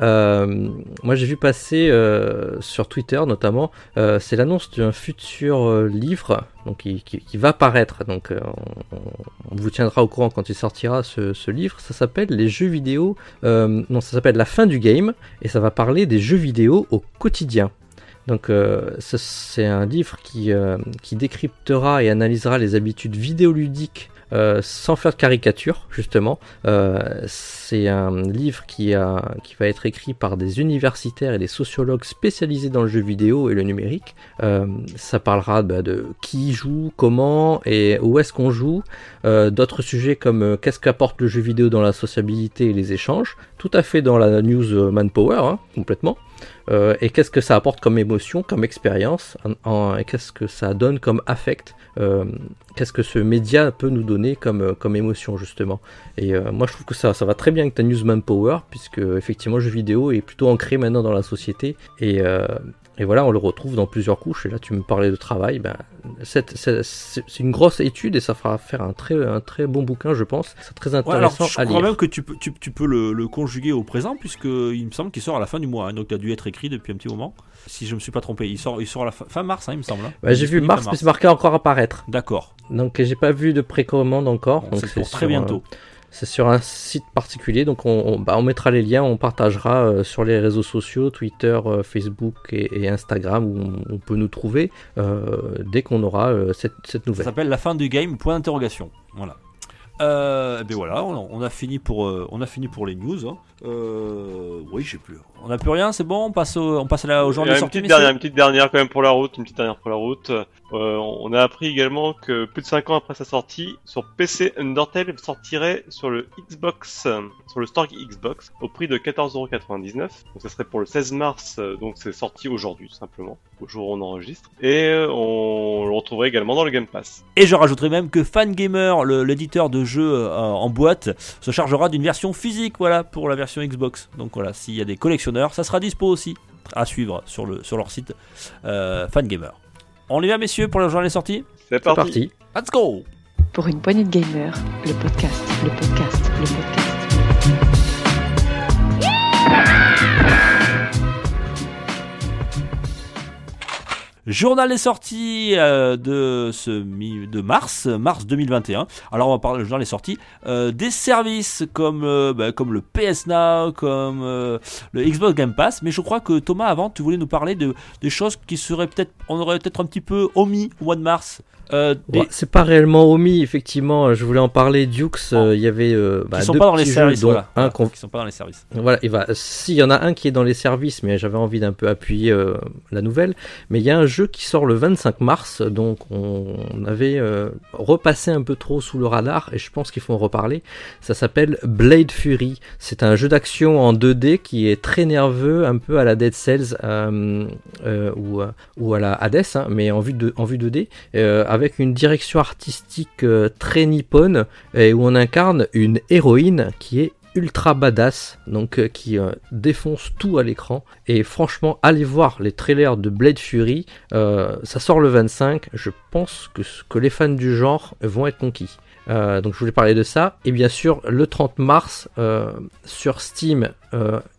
Euh, moi, j'ai vu passer euh, sur Twitter notamment, euh, c'est l'annonce d'un futur livre donc qui, va paraître. Donc, on, vous tiendra au courant quand il sortira ce, livre. Ça s'appelle Les jeux vidéo. non, ça s'appelle La fin du game et ça va parler des jeux vidéo au quotidien. Donc ce- c'est un livre qui, euh, qui décryptera et analysera les habitudes vidéoludiques euh, sans faire de caricature, justement. Euh, c'est un livre qui, a, qui va être écrit par des universitaires et des sociologues spécialisés dans le jeu vidéo et le numérique. Euh, ça parlera bah, de qui joue, comment et où est-ce qu'on joue. Euh, D'autres sujets comme euh, qu'est-ce qu'apporte le jeu vidéo dans la sociabilité et les échanges. Tout à fait dans la news Manpower, hein, complètement. Euh, et qu'est-ce que ça apporte comme émotion, comme expérience, en- en- et qu'est-ce que ça donne comme affect, euh, qu'est-ce que ce média peut nous donner comme, euh, émotion justement. Et moi je trouve que ça, va très bien avec ta news Manpower, puisque effectivement le jeu vidéo est plutôt ancré maintenant dans la société, et, et voilà, on le retrouve dans plusieurs couches, et là tu me parlais de travail, ben, c'est une grosse étude, et ça fera faire un très, un très bon bouquin je pense, c'est très Ouais, alors intéressant je à crois même que tu peux, tu, tu peux le, le conjuguer au présent puisque il me semble qu'il sort à la fin du mois. hein, donc il a dû être écrit depuis un petit moment. Si je me suis pas trompé, il sort, il sort à la fin, fin mars, hein, il me semble. hein. Ouais, J'ai vu mars, mais c'est marqué encore apparaître. D'accord. Donc j'ai pas vu de précommande encore. Bon, donc c'est pour très un- bientôt. C'est sur un site particulier, donc on, bah, mettra les liens, on partagera euh, sur les réseaux sociaux, Twitter, euh, Facebook et, Instagram, où on, peut nous trouver euh, dès qu'on aura cette, cette Ça nouvelle. s'appelle la fin du game. Point d'interrogation. Voilà. Euh, ben voilà, on, on a fini pour, euh, on a fini pour les news. hein. Euh, oui, j'ai plus. On n'a plus rien, c'est bon. On passe, au, on passe à la, au genre des sorties. petite dernière, une petite dernière quand même pour la route, une petite dernière pour la route. Euh, on a appris également que plus de 5 ans après sa sortie, sur PC Undertale sortirait sur le Xbox, sur le store Xbox, au prix de 14,99€. Donc ça serait pour le 16 mars, euh, donc c'est sorti aujourd'hui simplement, au jour où on enregistre. Et on le retrouverait également dans le Game Pass. Et je rajouterai même que Fangamer, l'éditeur de jeux euh, en boîte, se chargera d'une version physique, voilà, pour la version Xbox. Donc voilà, s'il y a des collectionneurs, ça sera dispo aussi à suivre sur, le, sur leur site euh, Fangamer. On y va, messieurs, pour le journal des sorties C'est parti. Let's go Pour une poignée de gamers, le podcast, le podcast, le podcast. Journal des sorties euh, de ce de mars, mars 2021. Alors on va parler du journal des sorties euh, des services comme euh, bah, comme le PS Now, comme le Xbox Game Pass. Mais je crois que Thomas, avant, tu voulais nous parler de des choses qui seraient peut-être, on aurait peut-être un petit peu omis au mois de mars. Euh, des- Ouais, c'est pas réellement omis, effectivement. Je voulais en parler. Dukes, euh, il y avait euh, bah, qui sont deux pas dans les services, dont voilà. un qui sont pas dans les services. Voilà, il va. S'il y en a un qui est dans les services, mais j'avais envie d'un peu appuyer euh, la nouvelle. Mais il y a un jeu qui sort le 25 mars, donc on avait euh, repassé un peu trop sous le radar, et je pense qu'il faut en reparler. Ça s'appelle Blade Fury. C'est un jeu d'action en 2D qui est très nerveux, un peu à la Dead Cells euh, euh, ou, euh, ou à la Hades, hein, mais en vue de en vue 2D, euh, avec une direction artistique euh, très nippone et où on incarne une héroïne qui est ultra badass, donc euh, qui euh, défonce tout à l'écran. Et franchement, allez voir les trailers de Blade Fury. ça sort le 25. Je pense que, que les fans du genre vont être conquis. Donc je voulais parler de ça. Et bien sûr, le 30 mars, sur Steam,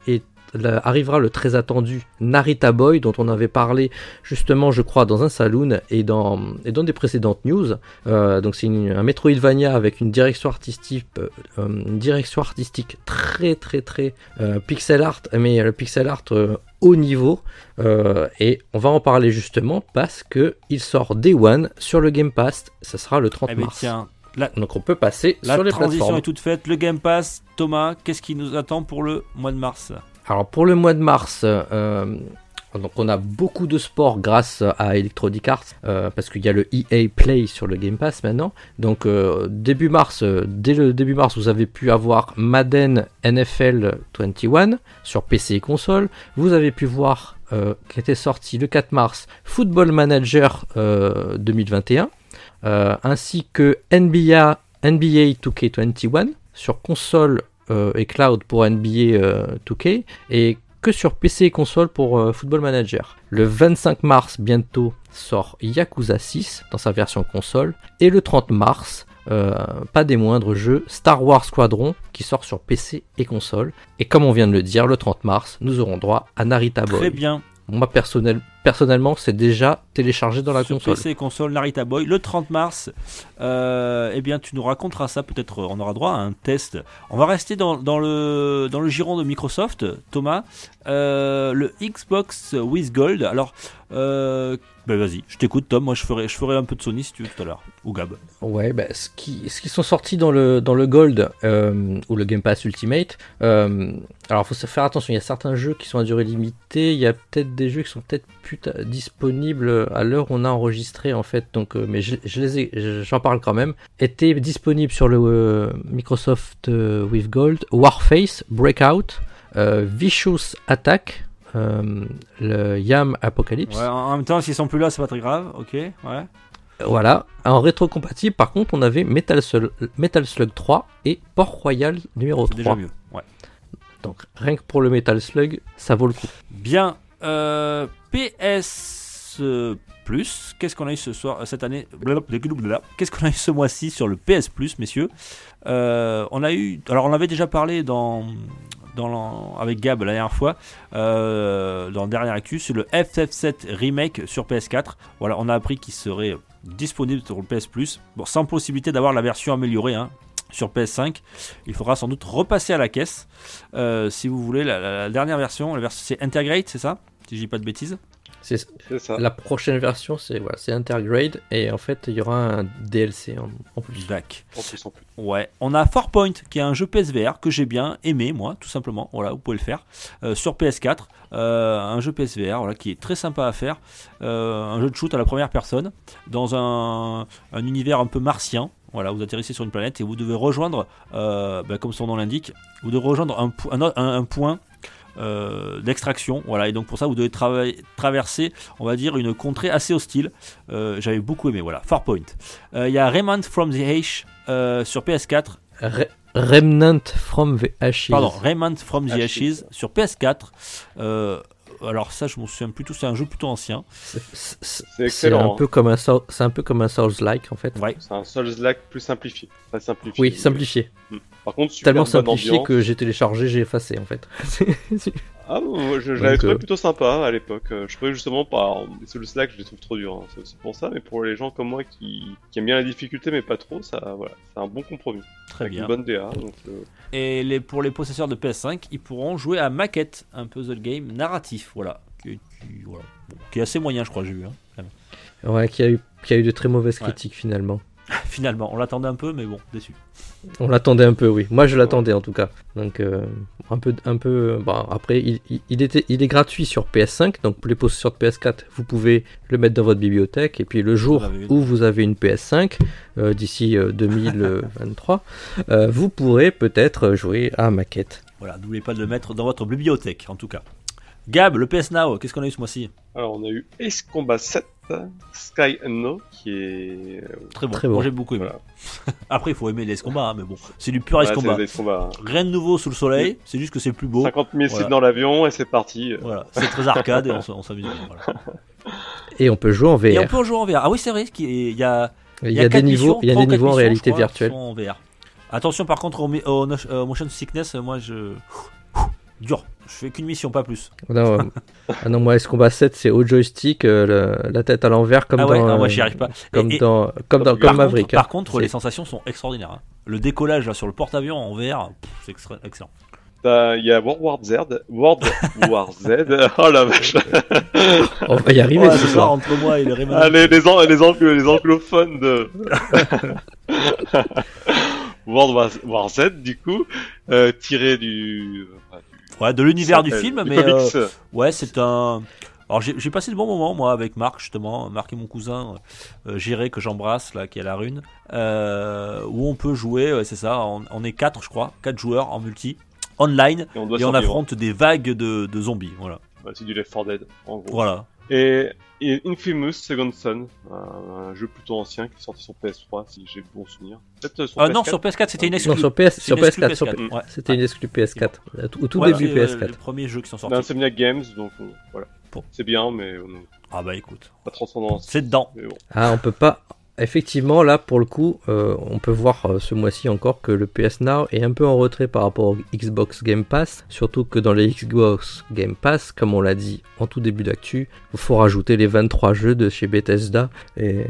est- la- arrivera le très attendu Narita Boy, dont on avait parlé justement, je crois, dans un saloon et dans, et dans des précédentes news. Euh, donc c'est un Metroidvania avec une direction artistique, euh, une direction artistique très très très euh, pixel art, mais le pixel art haut niveau. Euh, et on va en parler justement parce que il sort Day One sur le Game Pass. Ça sera le 30 Eh ben mars. tiens, la, Donc on peut passer la sur les transition plateformes. est toute faite. Le Game Pass, Thomas, qu'est-ce qui nous attend pour le mois de mars? Alors pour le mois de mars, euh, on a beaucoup de sports grâce à Electronic Arts euh, parce qu'il y a le EA Play sur le Game Pass maintenant. Donc euh, début mars, dès le début mars, vous avez pu avoir Madden NFL 21 sur PC et console. Vous avez pu voir qui était sorti le 4 mars Football Manager euh, 2021 euh, ainsi que NBA NBA 2K21 sur console et cloud pour NBA euh, 2K et que sur PC et console pour euh, Football Manager. Le 25 mars bientôt sort Yakuza 6 dans sa version console et le 30 mars euh, pas des moindres jeux Star Wars Squadron qui sort sur PC et console et comme on vient de le dire le 30 mars nous aurons droit à Narita Boy. Très bien. Moi personnel, personnellement c'est déjà téléchargé dans la Sur console. PC et console, Narita Boy. Le 30 mars, euh, eh bien, tu nous raconteras ça. Peut-être euh, on aura droit à un test. On va rester dans, dans le, dans le giron de Microsoft, Thomas. Euh, le Xbox with Gold. Alors, euh, ben vas-y, je t'écoute, Tom. Moi, je ferai, je ferai un peu de Sony si tu veux tout à l'heure. Ou Gab. Ouais, bah, ce, qui, ce qui sont sortis dans le, dans le Gold euh, ou le Game Pass Ultimate, euh, alors faut faire attention, il y a certains jeux qui sont à durée limitée, il y a peut-être des jeux qui sont peut-être plus disponibles à l'heure où on a enregistré en fait, donc, euh, mais je, j'en parle quand même, étaient disponibles sur le euh, Microsoft with Gold, Warface, Breakout, Vicious Attack, le Yam Apocalypse. Ouais, en, même temps, s'ils sont plus là, c'est pas très grave. Ok, ouais. Voilà, en rétrocompatible, par contre, on avait Metal Slug, Metal Slug 3 et Port Royal numéro C'est 3. déjà mieux. Ouais. Donc, rien que pour le Metal Slug, ça vaut le coup. Bien. Euh, PS Plus. Qu'est-ce qu'on a eu ce soir, euh, cette année? Qu'est-ce qu'on a eu ce mois-ci sur le PS Plus, messieurs? Euh, On a eu. Alors, on avait déjà parlé dans. Avec Gab la dernière fois, euh, dans le dernier actu, sur le FF7 Remake sur PS4. Voilà, on a appris qu'il serait disponible sur le PS Plus, bon, sans possibilité d'avoir la version améliorée hein, sur PS5. Il faudra sans doute repasser à la caisse. Euh, si vous voulez, la dernière version, la version c'est Integrate, c'est ça? Si je dis pas de bêtises. C'est C'est ça. la prochaine version, c'est voilà, c'est Intergrade et en fait, il y aura un DLC en, en plus. Dac. En plus, en plus. Ouais, on a Farpoint qui est un jeu PSVR que j'ai bien aimé moi, tout simplement. Voilà, vous pouvez le faire euh, sur PS4. Euh, un jeu PSVR voilà, qui est très sympa à faire. Euh, un jeu de shoot à la première personne dans un, un univers un peu martien. Voilà, vous atterrissez sur une planète et vous devez rejoindre, euh, bah, comme son nom l'indique, vous devez rejoindre un, po- un o- un- un point euh, d'extraction. Voilà, et donc pour ça, vous devez travailler- traverser, on va dire, une contrée assez hostile. Euh, J'avais beaucoup aimé. Voilà, Farpoint. Euh, Il y a Remnant from the euh, sur PS4 Re- Remnant from the Ashes. Pardon, Remnant from the Ashes. Ashes sur PS4. Euh, alors ça, je m'en souviens plutôt. C'est un jeu plutôt ancien. C'est- c'est- C'est excellent. un peu comme un Soul- c'est un peu comme un Souls-like en fait. Ouais. C'est un Souls-like plus simplifié. Très simplifié. Oui, simplifié. Par contre, super Tellement simplifié ambiance. que j'ai téléchargé, j'ai effacé en fait. Ah, moi, je, l'avais trouvé euh, plutôt sympa à l'époque. Euh, Je trouvais justement pas. Les Souls-like, je les trouve trop durs. hein. C'est aussi pour ça. Mais pour les gens comme moi qui, qui aiment bien la difficulté, mais pas trop, ça, voilà, c'est un bon compromis. Très Avec bien. une bonne DA. Donc, euh, Et les, pour les possesseurs de PS5, ils pourront jouer à Maquette, un puzzle game narratif. Voilà. Qui, qui- voilà. Bon, qui est assez moyen, je crois, j'ai vu. hein. Ouais, qui a eu, qui a eu de très mauvaises Ouais. critiques finalement. Finalement, on l'attendait un peu, mais bon, déçu. On l'attendait un peu, oui. Moi, je l'attendais en tout cas. Donc, euh, un peu, un peu. Bon, après, il, il- il était, il est gratuit sur PS5. Donc, pour les possesseurs de PS4, vous pouvez le mettre dans votre bibliothèque. Et puis, le jour où vous avez une PS5, euh, d'ici euh, 2023, euh, vous pourrez peut-être jouer à maquette. Voilà, n'oubliez pas de le mettre dans votre bibliothèque, en tout cas. Gab, le PS Now, qu'est-ce qu'on a eu ce mois-ci? Alors, on a eu Ace Combat 7 Sky No, qui est. Très bon. Très bon. Moi j'ai beaucoup aimé. Voilà. Après, il faut aimer les combats, hein, mais bon, c'est du pur Ouais, combat. Rien de nouveau sous le soleil, c'est juste que c'est plus beau. 50 000 Voilà. sites dans l'avion et c'est parti. Voilà, c'est très arcade et on, s'amuse. Voilà. Et on peut jouer en VR. Et on peut en jouer en VR. Ah oui, c'est vrai qu'il y a, Il y a, des quatre niveaux, il y a des niveaux en réalité crois, virtuelle. en VR. Attention par contre au, au euh, motion sickness, moi je. Dur, je fais qu'une mission, pas plus. Non, euh, ah non, moi, Ace Combat 7, c'est au joystick, euh, le- la tête à l'envers, comme ah ouais, dans, non, moi euh, j'y arrive pas. comme Et- et- dans, comme dans, par comme Maverick. Contre, hein. par contre, les sensations sont extraordinaires. hein. Le décollage là, sur le porte-avions en VR, c'est excellent. Il y a World War Z. World War Z. Oh la vache. On va y arriver Ouais, ce soir. entre moi et le Rayman. Ah, les, les, an- les, anglo- les anglophones de World War, Z, du coup, euh, tiré du. enfin, du- Ouais, de l'univers du film, mais euh, ouais, c'est un. Alors j'ai passé de bons moments moi avec Marc justement, Marc et mon cousin euh, Géré que j'embrasse là qui est à la rune, euh, où on peut jouer, ouais, c'est ça, on, on est quatre je crois, quatre joueurs en multi, online, Et on et affronte des vagues de, de zombies, voilà. Ouais, c'est du Left 4 Dead, en gros. Voilà. Et, et Infamous Second Son, un, un jeu plutôt ancien qui est sorti sur PS3, si j'ai bon souvenir. Peut-être euh, sur Ah PS4. non, sur PS4 c'était une Non, exclue. sur, PS, C'est sur une exclue PS4, sur PS4, P- ouais. c'était une exclue PS4. Au tout Ouais, début c'est, euh, PS4. les premiers jeux qui sont sortis. Insomniac Games, donc euh, voilà. Bon. C'est bien, mais euh, Ah bah écoute, pas transcendance. c'est dedans. Bon. Ah, on peut pas. Effectivement, là, pour le coup, euh, on peut voir euh, ce mois-ci encore que le PS Now est un peu en retrait par rapport au Xbox Game Pass. Surtout que dans les Xbox Game Pass, comme on l'a dit en tout début d'actu, il faut rajouter les 23 jeux de chez Bethesda et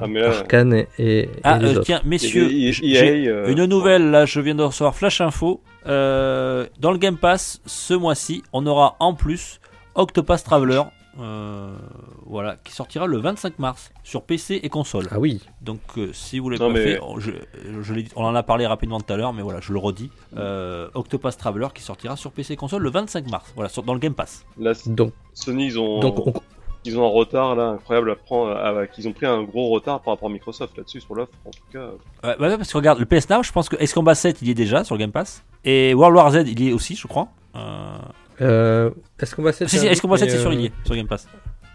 Ah, mais là, Arkane et, et- et Ah les euh, autres. tiens, messieurs, j'ai euh, une nouvelle là, je viens de recevoir Flash Info. Euh, dans le Game Pass, ce mois-ci, on aura en plus Octopath Traveler. Euh, voilà, qui sortira le 25 mars sur PC et console. Ah oui, Donc, euh, si vous l'avez pas mais- fait, je, je l'ai dit- on en a parlé rapidement tout à l'heure, mais voilà, je le redis. Euh, Octopath Traveler qui sortira sur PC et console le 25 mars. Voilà, sur- dans le Game Pass. Là, donc, Sony, ils ont, donc on- ils ont un retard là incroyable à prendre, à- qu'ils ont pris un gros retard par rapport à Microsoft là-dessus sur l'offre. En tout cas, Ouais, ouais, parce que regarde, le PS Now, je pense que Ace Combat 7 il y est déjà sur le Game Pass. Et World War Z il y est aussi, je crois. Euh, euh, est-ce qu'on va Si, si, Ace Combat 7 c'est sur, il y il est, sur Game Pass.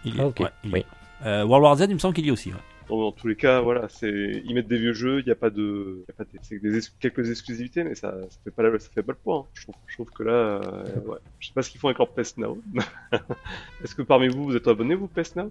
Il y est, Ah, ok. ouais, il y est. Oui. Euh, World War Z, il me semble qu'il y est aussi. ouais. Bon, dans tous les cas, voilà, c'est ils mettent des vieux jeux, il y a pas de, y a pas de... c'est des ex- quelques exclusivités, mais ça, ça fait pas la... ça fait pas le poids. hein. Je trouve, je trouve que là, euh, ouais, je sais pas ce qu'ils font avec leur PS Now. Est-ce que parmi vous, vous êtes abonné vous PS Now?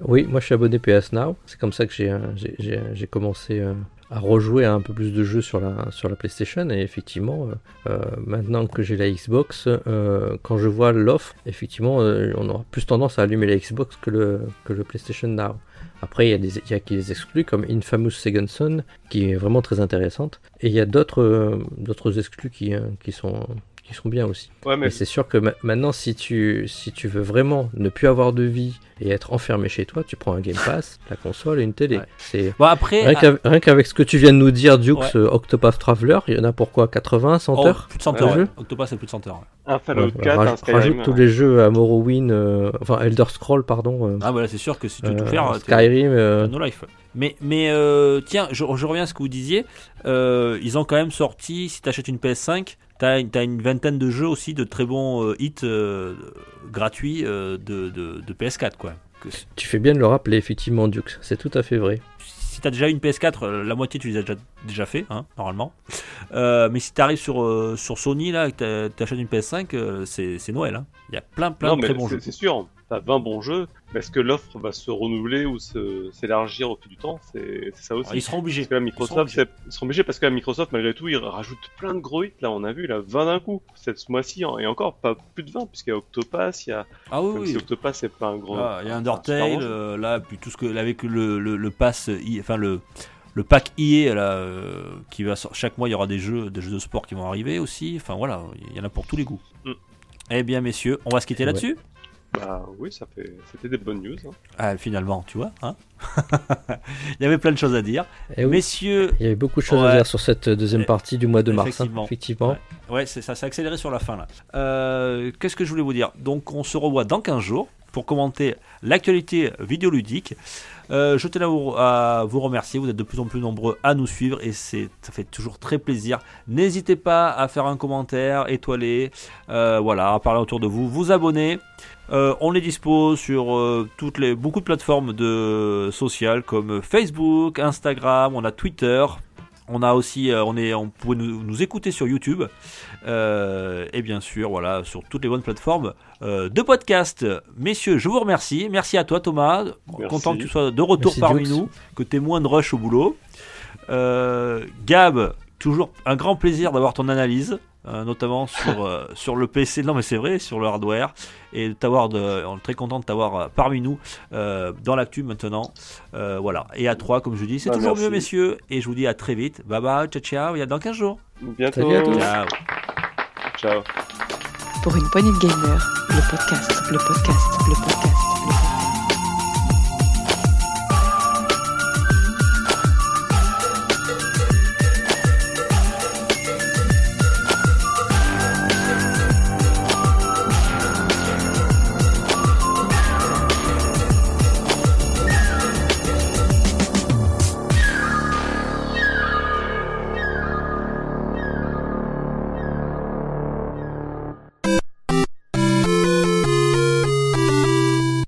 Oui, moi je suis abonné PS Now. C'est comme ça que j'ai euh, j'ai- j'ai- j'ai commencé euh, rejouer à un peu plus de jeux sur la, sur la PlayStation. Et effectivement, euh, euh, maintenant que j'ai la Xbox, euh, quand je vois l'offre, effectivement, on aura plus tendance à allumer la Xbox que le, que le PlayStation Now. Après, il y a des qui les exclus, comme Infamous Second qui est vraiment très intéressante. Et il y a d'autres d'autres exclus qui, sont, qui sont bien aussi. Ouais, mais Mais c'est sûr que ma- maintenant, si tu, si tu veux vraiment ne plus avoir de vie et être enfermé chez toi, tu prends un Game Pass, la console et une télé. Ouais. C'est Bon, après. rien qu'av- rien qu'avec ce que tu viens de nous dire, Dukes, Ouais. euh, Octopath Traveler, il y en a pour quoi 80, 100 oh, heures plus de 100 Ouais, heures. ouais. Octopath, c'est plus de 100 heures. un Fallout Ouais, 4, raj- un Skyrim. Rajoute tous les jeux à Morrowind, euh, enfin Elder Scroll, pardon. euh, Ah, voilà, c'est sûr que si tu veux euh, tout faire. Skyrim, euh, No Life. Mais, mais euh, tiens, je, je reviens à ce que vous disiez. Euh, ils ont quand même sorti, si tu achètes une PS5, tu as, une vingtaine de jeux aussi de très bons euh, hits euh, gratuits de, de, de PS4. Quoi. Que, tu fais bien de le rappeler, effectivement, Dukes. C'est tout à fait vrai. si tu as déjà une PS4, euh, la moitié tu les as déjà, déjà fait, hein, normalement. Euh, mais si tu arrives sur, euh, sur Sony, là, que tu achètes une PS5, euh, c'est c'est Noël. hein. Il y a plein, plein Non, de mais très bons c'est jeux. c'est sûr, t'as 20 bons jeux, mais est-ce que l'offre va se renouveler ou se- s'élargir au fil du temps? C'est c'est ça aussi. Ils seront obligés. Parce que la Ils Microsoft, c'est- ils seront obligés parce que la Microsoft, malgré tout, ils rajoutent plein de gros hits. Là, on a vu, là, 20 d'un coup, cette ce mois-ci, hein, et encore pas plus de 20, puisqu'il y a Octopass, il y a. Ah oui, oui. si Octopass, c'est pas un gros. Ah, il y a Undertale, là, puis tout ce que avec le, le, le pass, enfin le, le pack EA là, euh, qui va chaque mois il y aura des jeux, des jeux de sport qui vont arriver aussi. Enfin voilà, il y en a pour tous les goûts. Mm. Eh bien messieurs, on va se quitter Ouais. là-dessus? Bah oui, ça fait... c'était des bonnes news. hein. Ah, finalement, tu vois, hein il y avait plein de choses à dire. Eh oui, Messieurs, il y avait beaucoup de choses Ouais. à dire sur cette deuxième Eh, partie du mois de mars. hein, effectivement. effectivement. Ouais. ouais, c'est ça, s'est accéléré sur la fin là. Euh, Qu'est-ce que je voulais vous dire? Donc on se revoit dans 15 jours. pour commenter l'actualité vidéoludique. Euh, je tenais à vous, remercier, vous êtes de plus en plus nombreux à nous suivre et ça fait toujours très plaisir. N'hésitez pas à faire un commentaire, étoilé, euh, voilà, à parler autour de vous, vous abonner. Euh, on est dispo sur toutes les, beaucoup de plateformes de, sociales comme Facebook, Instagram, on a Twitter. On a aussi, euh, on est, on pouvait nous, nous écouter sur YouTube euh, et bien sûr, voilà, sur toutes les bonnes plateformes euh, de podcast. Messieurs, je vous remercie. Merci à toi, Thomas. Merci. Content que tu sois de retour Merci, parmi nous, que tu aies moins de rush au boulot. Euh, Gab, toujours un grand plaisir d'avoir ton analyse, euh, notamment sur, euh, sur le PC. Non, mais c'est vrai, sur le hardware. Et de t'avoir de, on est très content de t'avoir euh, parmi nous euh, dans l'actu maintenant. Euh, voilà. Et à 3, comme je dis, c'est Bah, toujours merci. mieux, messieurs. Et je vous dis à très vite. Bye bye, ciao, ciao. Il y a dans 15 jours. Bientôt. À tous. Ciao. Ciao. Pour une poignée de gamers, le podcast, le podcast, le podcast, le podcast.